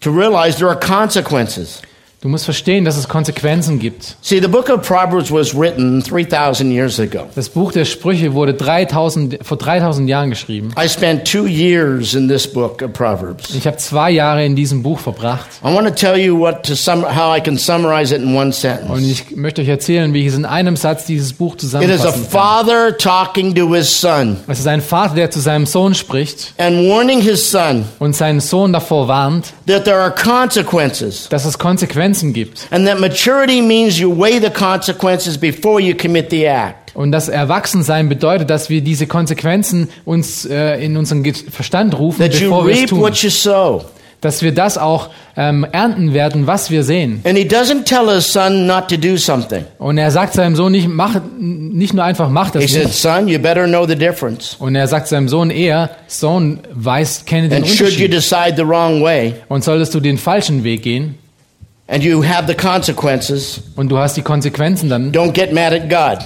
To realize there are consequences. Du musst verstehen, dass es Konsequenzen gibt. See, the book of Proverbs was written 3,000 years ago. Das Buch der Sprüche wurde 3000, vor 3000 Jahren geschrieben. I spent two years in this book of Proverbs. Ich habe zwei Jahre in diesem Buch verbracht I want to tell you what to sum, how I can summarize it in one und sentence. ich möchte euch erzählen, wie ich es in einem Satz dieses Buch It is a zusammenfassen kann. father talking to his son Es ist ein Vater, der zu seinem Sohn spricht and warning his son und seinen Sohn davor warnt, that there are consequences dass es Konsequenzen gibt and that maturity means you weigh the consequences before you commit the act. und das Erwachsensein bedeutet, dass wir diese Konsequenzen uns äh, in unseren Verstand rufen, That bevor wir es tun, what you sow. dass wir das auch ähm, ernten werden, was wir sehen. And he doesn't tell his son not to do something. Und er sagt seinem Sohn nicht, mach, nicht nur einfach, mach das He said, nicht. son, you better know the difference. Und er sagt seinem Sohn eher, Sohn, weiß, kenne den And should you Unterschied. decide the wrong way Und solltest du den falschen Weg gehen and you have the consequences, und du hast die Konsequenzen dann, don't get mad at God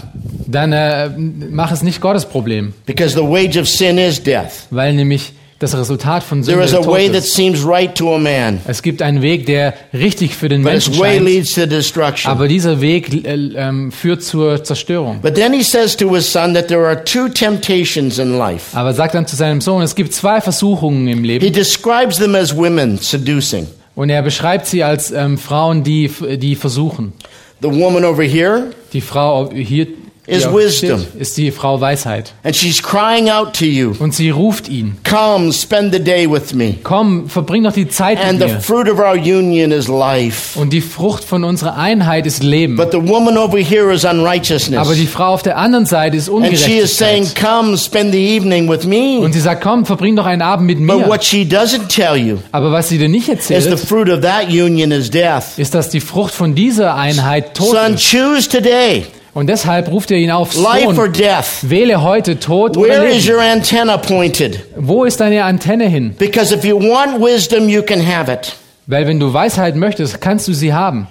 dann äh, mach es nicht Gottes Problem, because the wage of sin is death. weil nämlich das Resultat von There Sünde is der a Tod way that seems right to a man, Es gibt einen Weg, der richtig für den but Menschen way scheint, leads to destruction. aber dieser Weg äh, ähm, führt zur Zerstörung. But then he says to his son that there are two temptations in life. Aber er sagt dann zu seinem Sohn, es gibt zwei Versuchungen im He Leben describes them as women seducing. Und er beschreibt sie als ähm, Frauen, die, die versuchen. The woman over here, Die Frau hier Is wisdom. steht, ist die Frau Weisheit. and she's crying out to you, Und sie ruft ihn, Come, spend the day with me. komm, verbring doch die Zeit And mit the mir. fruit of our union is life. Und die Frucht von unserer Einheit ist Leben. But the woman over here is Aber die unrighteousness. Frau auf der anderen Seite ist And she is saying, Ungerechtigkeit. Come, spend the evening with me. Und sie sagt, komm, verbring doch einen Abend mit But mir. what she doesn't tell you Aber was sie dir nicht is the erzählt, fruit of that union is death. ist, dass die Frucht von dieser Einheit Tod Son, ist. choose today Und deshalb ruft er ihn auf, life or death. wähle heute Tod oder Where is Leben. your antenna pointed? Wo ist deine Antenne hin? Because if you want wisdom, you can have it. Weil wenn du Weisheit möchtest, kannst du sie haben.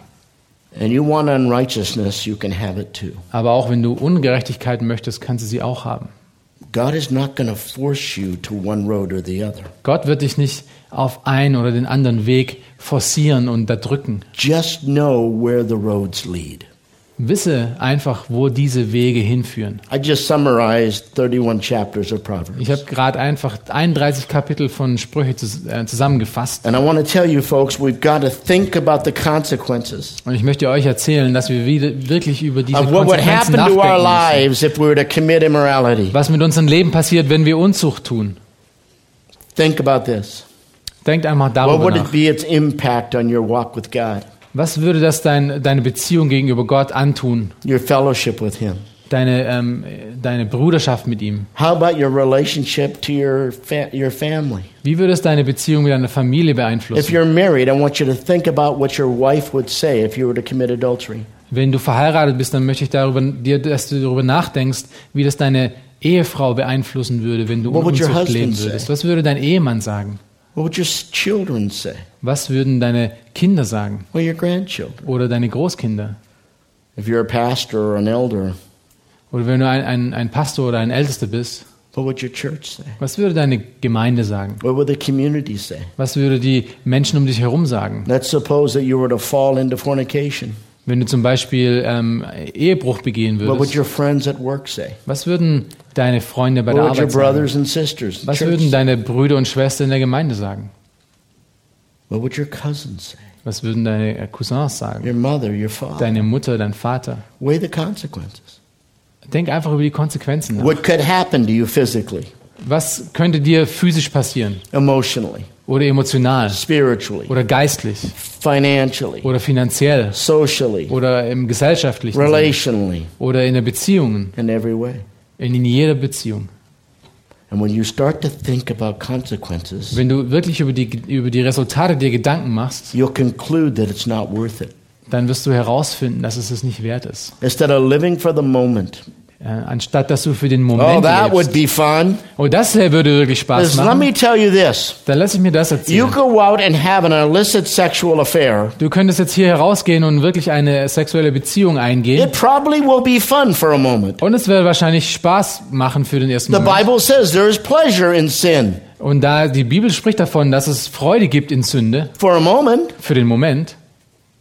And you want unrighteousness, you can have it too. Aber auch wenn du Ungerechtigkeit möchtest, kannst du sie auch haben. God is not going to force you to one road or the other. Gott wird dich nicht auf einen oder den anderen Weg forcieren und erdrücken. Just know where the roads lead. Wisse einfach, wo diese Wege hinführen. I just summarized 31 chapters of Proverbs. Ich habe gerade einfach 31 Kapitel von Sprüche zus zusammengefasst. And I want to tell you folks, we've got to think about the consequences Und ich möchte euch erzählen, dass wir wirklich über diese what would Konsequenzen happen to our nachdenken müssen. lives if we were to commit immorality. Was mit unserem Leben passiert, wenn wir Unzucht tun. Think about this. Denkt einmal What darüber would nach. it be its impact on your walk with God, Was würde das dein, deine Beziehung gegenüber Gott antun? your fellowship with Him? Deine, ähm, deine Bruderschaft mit ihm? How about your relationship to your fa- your family? Wie würde es deine Beziehung mit deiner Familie If beeinflussen? you're married, I want you to think about what your wife would say if you were to commit adultery. Wenn du verheiratet bist, dann möchte ich darüber, dir, dass du darüber nachdenkst, wie das deine Ehefrau beeinflussen würde, wenn du What Unzucht leben say? würdest. Was würde dein Ehemann sagen? Was würden deine Kinder sagen? Oder deine Großkinder? Oder wenn du ein, ein, ein Pastor oder ein Ältester bist, was würde deine Gemeinde sagen? Was würde die Menschen um dich herum sagen? Let's suppose that you were to fall into fornication. Wenn du zum Beispiel ähm, Ehebruch begehen What would würdest, your friends at work say? was würden deine Freunde bei What der your Arbeit sagen? sisters? Was church würden deine Brüder und Schwestern in der Gemeinde sagen? What would your cousins say? Was würden deine äh, Cousins sagen? Your mother, your father? Deine Mutter, dein Vater? Weigh the consequences. Denk einfach über die Konsequenzen nach. What could happen to you physically, Was könnte dir physisch passieren? emotionally, Oder emotional? spiritually, Oder geistlich? financially, Oder finanziell? socially, Oder im gesellschaftlichen? Relationally, Oder in den Beziehungen? in every way? In, in jeder Beziehung. And when you start to think about consequences, Wenn du wirklich über die, über die Resultate dir Gedanken machst, you'll conclude that it's not worth it. dann wirst du herausfinden, dass es es nicht wert ist. Instead of living for the moment, anstatt dass du für den Oh, Moment that would lebst. be fun. Oh, das äh, würde wirklich Spaß Because let machen. me tell you this. Dann lass ich mir das You erzählen. go out and have an illicit sexual affair. Du könntest jetzt hier herausgehen und wirklich eine sexuelle Beziehung eingehen. It probably will be fun for a moment. Und es wird wahrscheinlich Spaß machen für den ersten The Moment. Bible says there is pleasure in sin. Und da die Bibel spricht davon, dass es Freude gibt in Sünde, For a moment, für den Moment,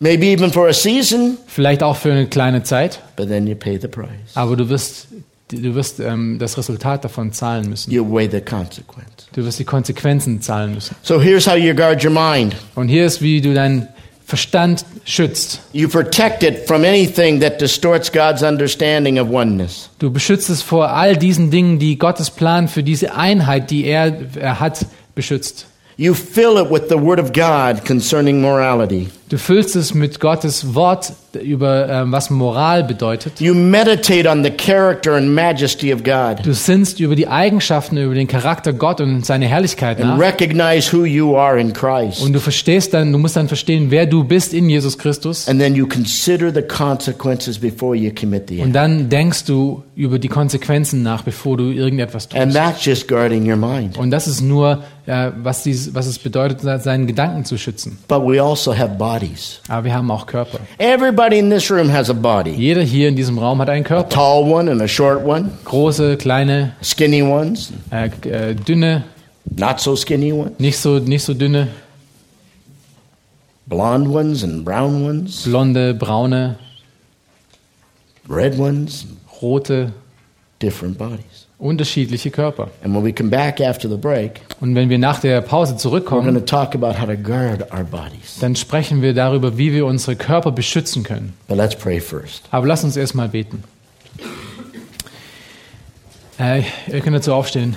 maybe even for a season, vielleicht auch für eine kleine Zeit, but then you pay the price. aber du wirst, du wirst ähm, das Resultat davon zahlen müssen. You weigh the consequence. Du wirst die Konsequenzen zahlen müssen. So here's how you guard your mind. Und hier ist, wie du deinen Verstand schützt. You protect it from anything that distorts God's understanding of oneness. Du beschützt es vor all diesen Dingen, die Gottes Plan für diese Einheit, die er, er hat, beschützt. You fill it with the Word of God concerning morality. Du füllst es mit Gottes Wort über ähm, was Moral bedeutet. You meditate on the character and majesty of God Du sinnst über die Eigenschaften, über den Charakter Gott und seine Herrlichkeit and nach. recognize who you are in Christ. Und du verstehst dann, du musst dann verstehen, wer du bist in Jesus Christus. And then you consider the consequences before you commit the Und act. dann denkst du über die Konsequenzen nach, bevor du irgendetwas And tust. that's just guarding your mind. Und das ist nur, äh, was, dies, was es bedeutet, seinen Gedanken zu schützen. But we also have bodies. Aber wir haben auch Körper. Everybody in this room has a body. Jeder hier in diesem Raum hat einen Körper. Tall one and a short one, Große, kleine, skinny ones, äh, äh, dünne, not so skinny ones, nicht so, nicht so dünne, blonde ones and brown ones, blonde, braune, red ones, rote, different bodies. Unterschiedliche Körper. And when we come back after the break, Und wenn wir nach der Pause we're zurückkommen, to talk about how to guard our bodies. dann sprechen wir darüber, wie wir unsere Körper beschützen können. But let's pray first. Aber lass uns erstmal beten. Äh, ihr könnt dazu aufstehen.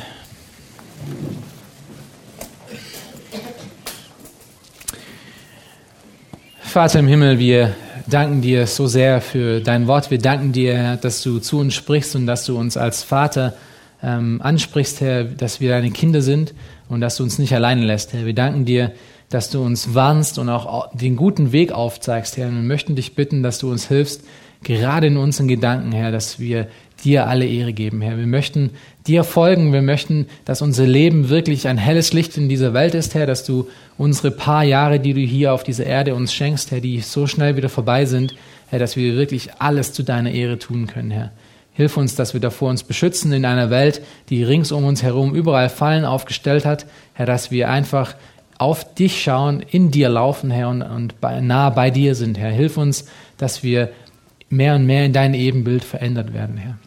Vater im Himmel, wir danken dir so sehr für dein Wort. Wir danken dir, dass du zu uns sprichst und dass du uns als Vater ähm, ansprichst, Herr, dass wir deine Kinder sind und dass du uns nicht alleine lässt, Herr. Wir danken dir, dass du uns warnst und auch den guten Weg aufzeigst, Herr. Und wir möchten dich bitten, dass du uns hilfst, gerade in unseren Gedanken, Herr, dass wir dir alle Ehre geben, Herr. Wir möchten dir folgen. Wir möchten, dass unser Leben wirklich ein helles Licht in dieser Welt ist, Herr, dass du unsere paar Jahre, die du hier auf dieser Erde uns schenkst, Herr, die so schnell wieder vorbei sind, Herr, dass wir wirklich alles zu deiner Ehre tun können, Herr. Hilf uns, dass wir davor uns beschützen in einer Welt, die rings um uns herum überall Fallen aufgestellt hat, Herr, dass wir einfach auf dich schauen, in dir laufen, Herr, und, und bei, nah bei dir sind, Herr. Hilf uns, dass wir mehr und mehr in dein Ebenbild verändert werden, Herr.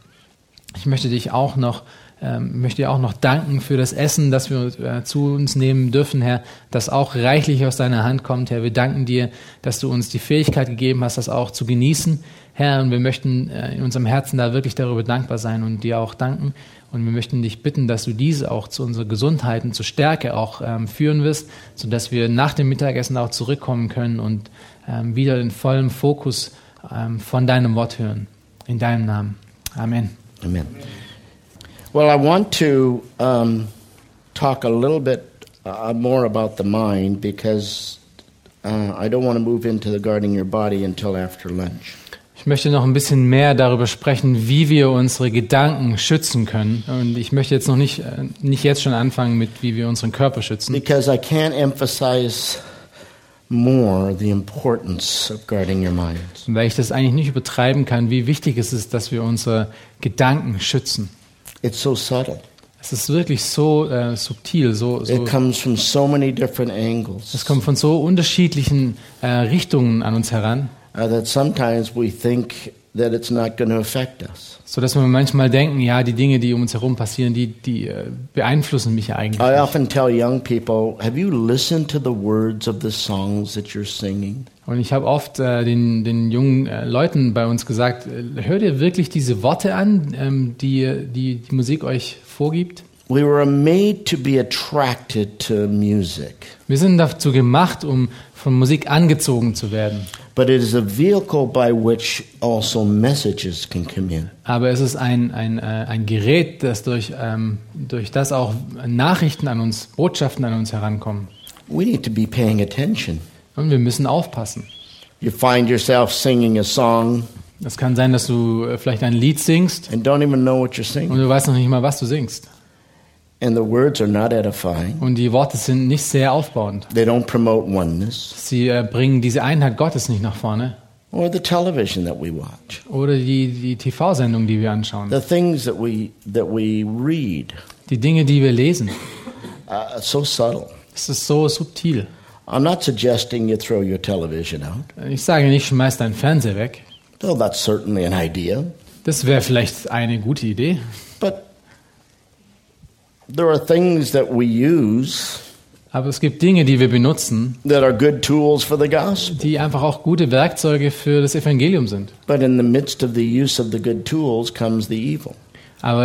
Ich möchte dich auch noch, ähm, möchte dir auch noch danken für das Essen, das wir äh, zu uns nehmen dürfen, Herr, das auch reichlich aus deiner Hand kommt, Herr. Wir danken dir, dass du uns die Fähigkeit gegeben hast, das auch zu genießen, Herr. Und wir möchten äh, in unserem Herzen da wirklich darüber dankbar sein und dir auch danken. Und wir möchten dich bitten, dass du diese auch zu unserer Gesundheit und zur Stärke auch ähm, führen wirst, sodass wir nach dem Mittagessen auch zurückkommen können und ähm, wieder den vollen Fokus ähm, von deinem Wort hören. In deinem Namen. Amen. Amen. Well, I want to um, talk a little bit uh, more about the mind because uh, I don't want to move into the guarding your body until after lunch. Ich möchte noch ein bisschen mehr darüber sprechen, wie wir unsere Gedanken schützen können. Und ich möchte jetzt noch nicht, äh, nicht jetzt schon anfangen mit, wie wir unseren Körper schützen. Because I can't emphasize more the importance of guarding your minds. Weil ich das eigentlich nicht übertreiben kann, wie wichtig es ist, dass wir unsere Gedanken schützen. It's so subtle. Es ist wirklich so äh, subtil, so, so It comes from so many different angles es kommt von so unterschiedlichen äh, Richtungen an uns heran, uh, that sometimes we think that it's not going to affect us. so dass wir manchmal denken, ja, die Dinge, die um uns herum passieren, die, die äh, beeinflussen mich ja eigentlich. I nicht. often tell young people, have you listened to the words of the songs that you're singing? Und ich habe oft äh, den, den jungen äh, Leuten bei uns gesagt, äh, hört ihr wirklich diese Worte an, ähm, die, die die Musik euch vorgibt? We were made to be attracted to music, Wir sind dazu gemacht, um von Musik angezogen zu werden. but it is a vehicle by which also messages can come in. Aber es ist ein, ein, äh, ein Gerät, das durch, ähm, durch das auch Nachrichten an uns, Botschaften an uns herankommen. We need to be paying attention. Und wir müssen aufpassen. You find yourself singing a song, Es kann sein, dass du äh, vielleicht ein Lied singst and don't even know what you're und singing. du weißt noch nicht mal, was du singst. And the words are not edifying. Und die Worte sind nicht sehr aufbauend. They don't promote oneness. Sie äh, bringen diese Einheit Gottes nicht nach vorne. Or the television that we watch. Oder die, die TV-Sendung, die wir anschauen. The things that we that we read. Die Dinge, die wir lesen. Uh, so subtle. Es ist so subtil. I'm not suggesting you throw your television out. Ich sage nicht, schmeiß deinen Fernseher weg. Though that's certainly an idea. Das wäre vielleicht eine gute Idee. There are things that we use Aber es gibt Dinge, die wir benutzen, that are good tools for the gospel. die einfach auch gute Werkzeuge für das Evangelium sind. Aber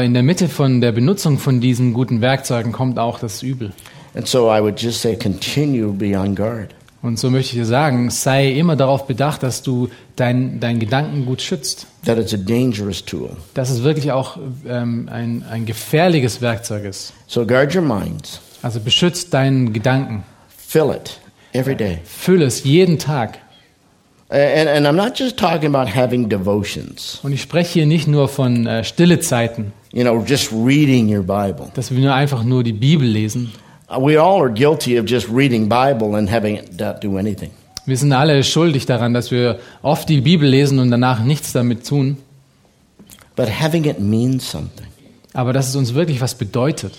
in der Mitte von der Benutzung von diesen guten Werkzeugen kommt auch das Übel. And so I would just say continue be on guard. Und so möchte ich dir sagen, sei immer darauf bedacht, dass du dein, dein Gedankengut schützt. That it's a dangerous tool. Dass es wirklich auch ähm, ein, ein gefährliches Werkzeug ist. So guard your minds. Also beschützt deinen Gedanken. Fill it every day. Fülle es jeden Tag. And, and I'm not just talking about having devotions, Und ich spreche hier nicht nur von äh, stille Zeiten, you know, just reading your Bible. dass wir nur einfach nur die Bibel lesen. Uh, We all are guilty of just reading Bible and having it not do anything. Wir sind alle schuldig daran, dass wir oft die Bibel lesen und danach nichts damit tun. But having it mean something. Aber dass es uns wirklich was bedeutet.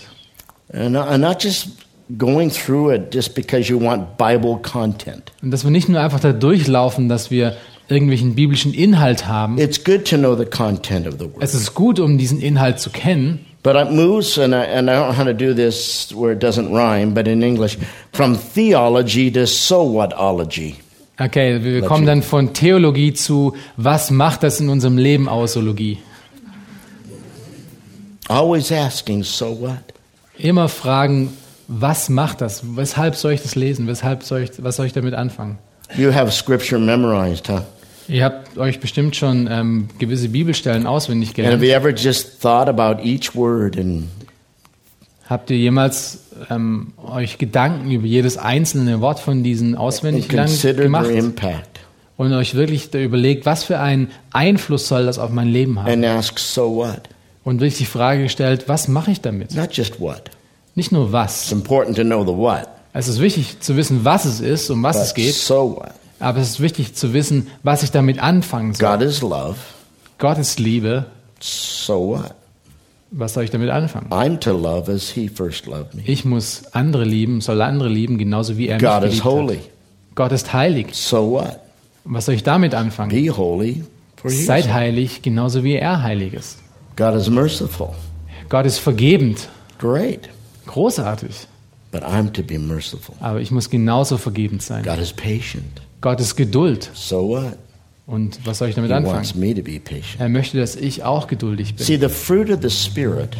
And not, and not just going through it just because you want Bible content. Und dass wir nicht nur einfach da durchlaufen, dass wir irgendwelchen biblischen Inhalt haben. It's good to know the content of the word. Es ist gut, um diesen Inhalt zu kennen. But it moves, and I, and I don't know how to do this where it doesn't rhyme, but in English, from theology to so whatology. Okay, wir kommen dann von Theologie zu, was macht das in unserem Leben aus. Always asking, so what? Immer fragen, was macht das? Weshalb soll ich das lesen? Weshalb soll ich, was soll ich damit anfangen? You have scripture memorized, huh? Ihr habt euch bestimmt schon ähm, gewisse Bibelstellen auswendig gelernt. Habt ihr jemals ähm, euch Gedanken über jedes einzelne Wort von diesen auswendig gelernt gemacht und euch wirklich überlegt, was für einen Einfluss soll das auf mein Leben haben? and ask, so what? Und wirklich die Frage gestellt, was mache ich damit? Not just what. Nicht nur It's was. important to know the what, Es ist wichtig zu wissen, was es ist, um was es but geht, so what? Aber es ist wichtig zu wissen, was ich damit anfangen soll. God is love, Gott ist Liebe, so what? was soll ich damit anfangen? I'm to love as He first loved me. Ich muss andere lieben, soll andere lieben, genauso wie er mich God is geliebt holy, hat. Gott ist heilig. so what? Was soll ich damit anfangen? Be holy, for He is Seid heilig, genauso wie er heilig ist. God is merciful, Gott ist vergebend, great, großartig, but I'm to be merciful. aber ich muss genauso vergebend sein. God is patient, Gott ist Geduld. so what? Und was soll ich damit anfangen? Er möchte, dass ich auch geduldig bin. See, the fruit of the Spirit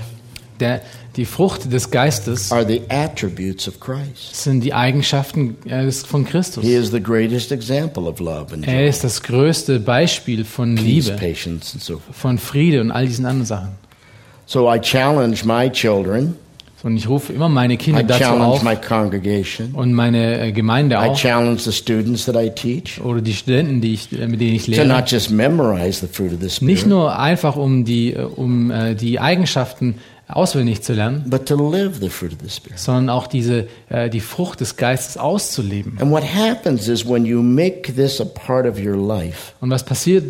Der, die Frucht des Geistes are the attributes of Christ. sind die Eigenschaften äh, von Christus. He is the greatest example of love and Er joy, ist das größte Beispiel von peace, Liebe, patience, and so forth. von Friede und all diesen anderen Sachen. So I challenge my children. Und ich rufe immer meine I Kinder dazu challenge auf und meine äh, Gemeinde auch challenge the students that I teach oder die Studenten, die ich, äh, mit denen ich lehre. not just memorize the fruit of the Nicht nur einfach, um die, äh, um die Eigenschaften auswendig zu lernen, but to live the fruit of the Spirit. sondern auch diese, äh, die Frucht des Geistes auszuleben. Und was passiert,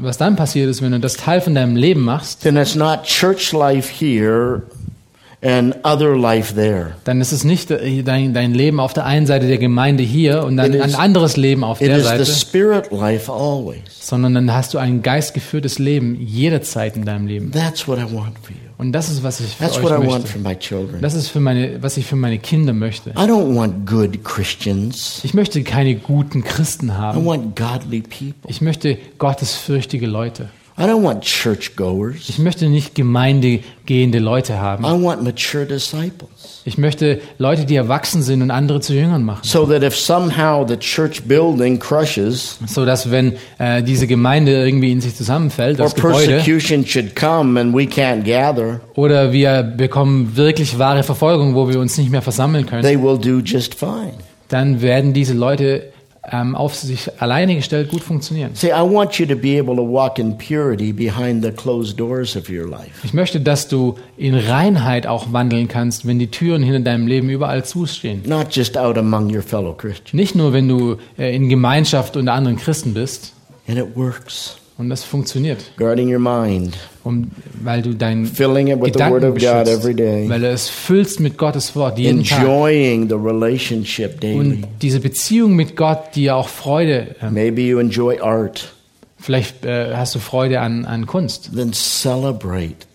was dann passiert ist, wenn du das Teil von deinem Leben machst, then it's not church life here and other life there. Dann ist es nicht äh, dein, dein Leben auf der einen Seite der Gemeinde hier und dann ein anderes Leben auf der Seite, spirit life always. sondern dann hast du ein geistgeführtes Leben jederzeit in deinem Leben. That's what I want for you. Und das ist, was ich für That's what I euch want möchte. for my children. Das ist für meine, was ich für meine Kinder möchte. I don't want good Christians. Ich möchte keine guten Christen I haben. want godly people. Ich möchte gottesfürchtige Leute. I don't want churchgoers. Ich möchte nicht gemeindegehende Leute haben. I want mature disciples. Ich möchte Leute, die erwachsen sind und andere zu Jüngern machen. So that if somehow the church building crushes So dass wenn äh, diese Gemeinde irgendwie in sich zusammenfällt, or das Gebäude, persecution should come and we can't gather, oder wir bekommen wirklich wahre Verfolgung, wo wir uns nicht mehr versammeln können, they will do just fine. dann werden diese Leute ähm, auf sich alleine gestellt gut funktionieren. See, I want you to be able to walk in purity behind the closed doors of your life. Ich möchte, dass du in Reinheit auch wandeln kannst, wenn die Türen hinter deinem Leben überall zustehen. Not just out among your fellow Christians. Nicht nur, wenn du äh, in Gemeinschaft unter anderen Christen bist. And it works. Und das funktioniert, Guarding your mind, um, weil du dein filling it with the Word Gedanken of God every day, weil du es füllst mit Gottes Wort jeden Tag. enjoying the relationship daily. Und diese Beziehung mit Gott, die ja auch Freude, äh, Maybe you enjoy art. vielleicht äh, hast du Freude an, an Kunst, Then celebrate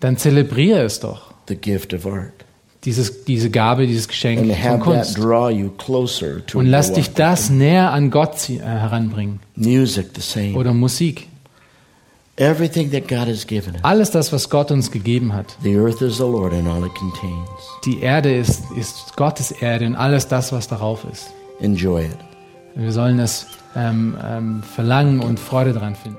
dann zelebriere es doch. the gift of art. Dieses, diese Gabe, dieses Geschenk von Kunst. Und lass dich das näher an Gott äh, heranbringen. Music. Oder Musik. Everything that God has given us. Alles das, was Gott uns gegeben hat. The earth is the Lord and all it contains. Die Erde ist, ist Gottes Erde und alles das, was darauf ist. Enjoy it. Wir sollen es ähm, ähm, verlangen und Freude daran finden.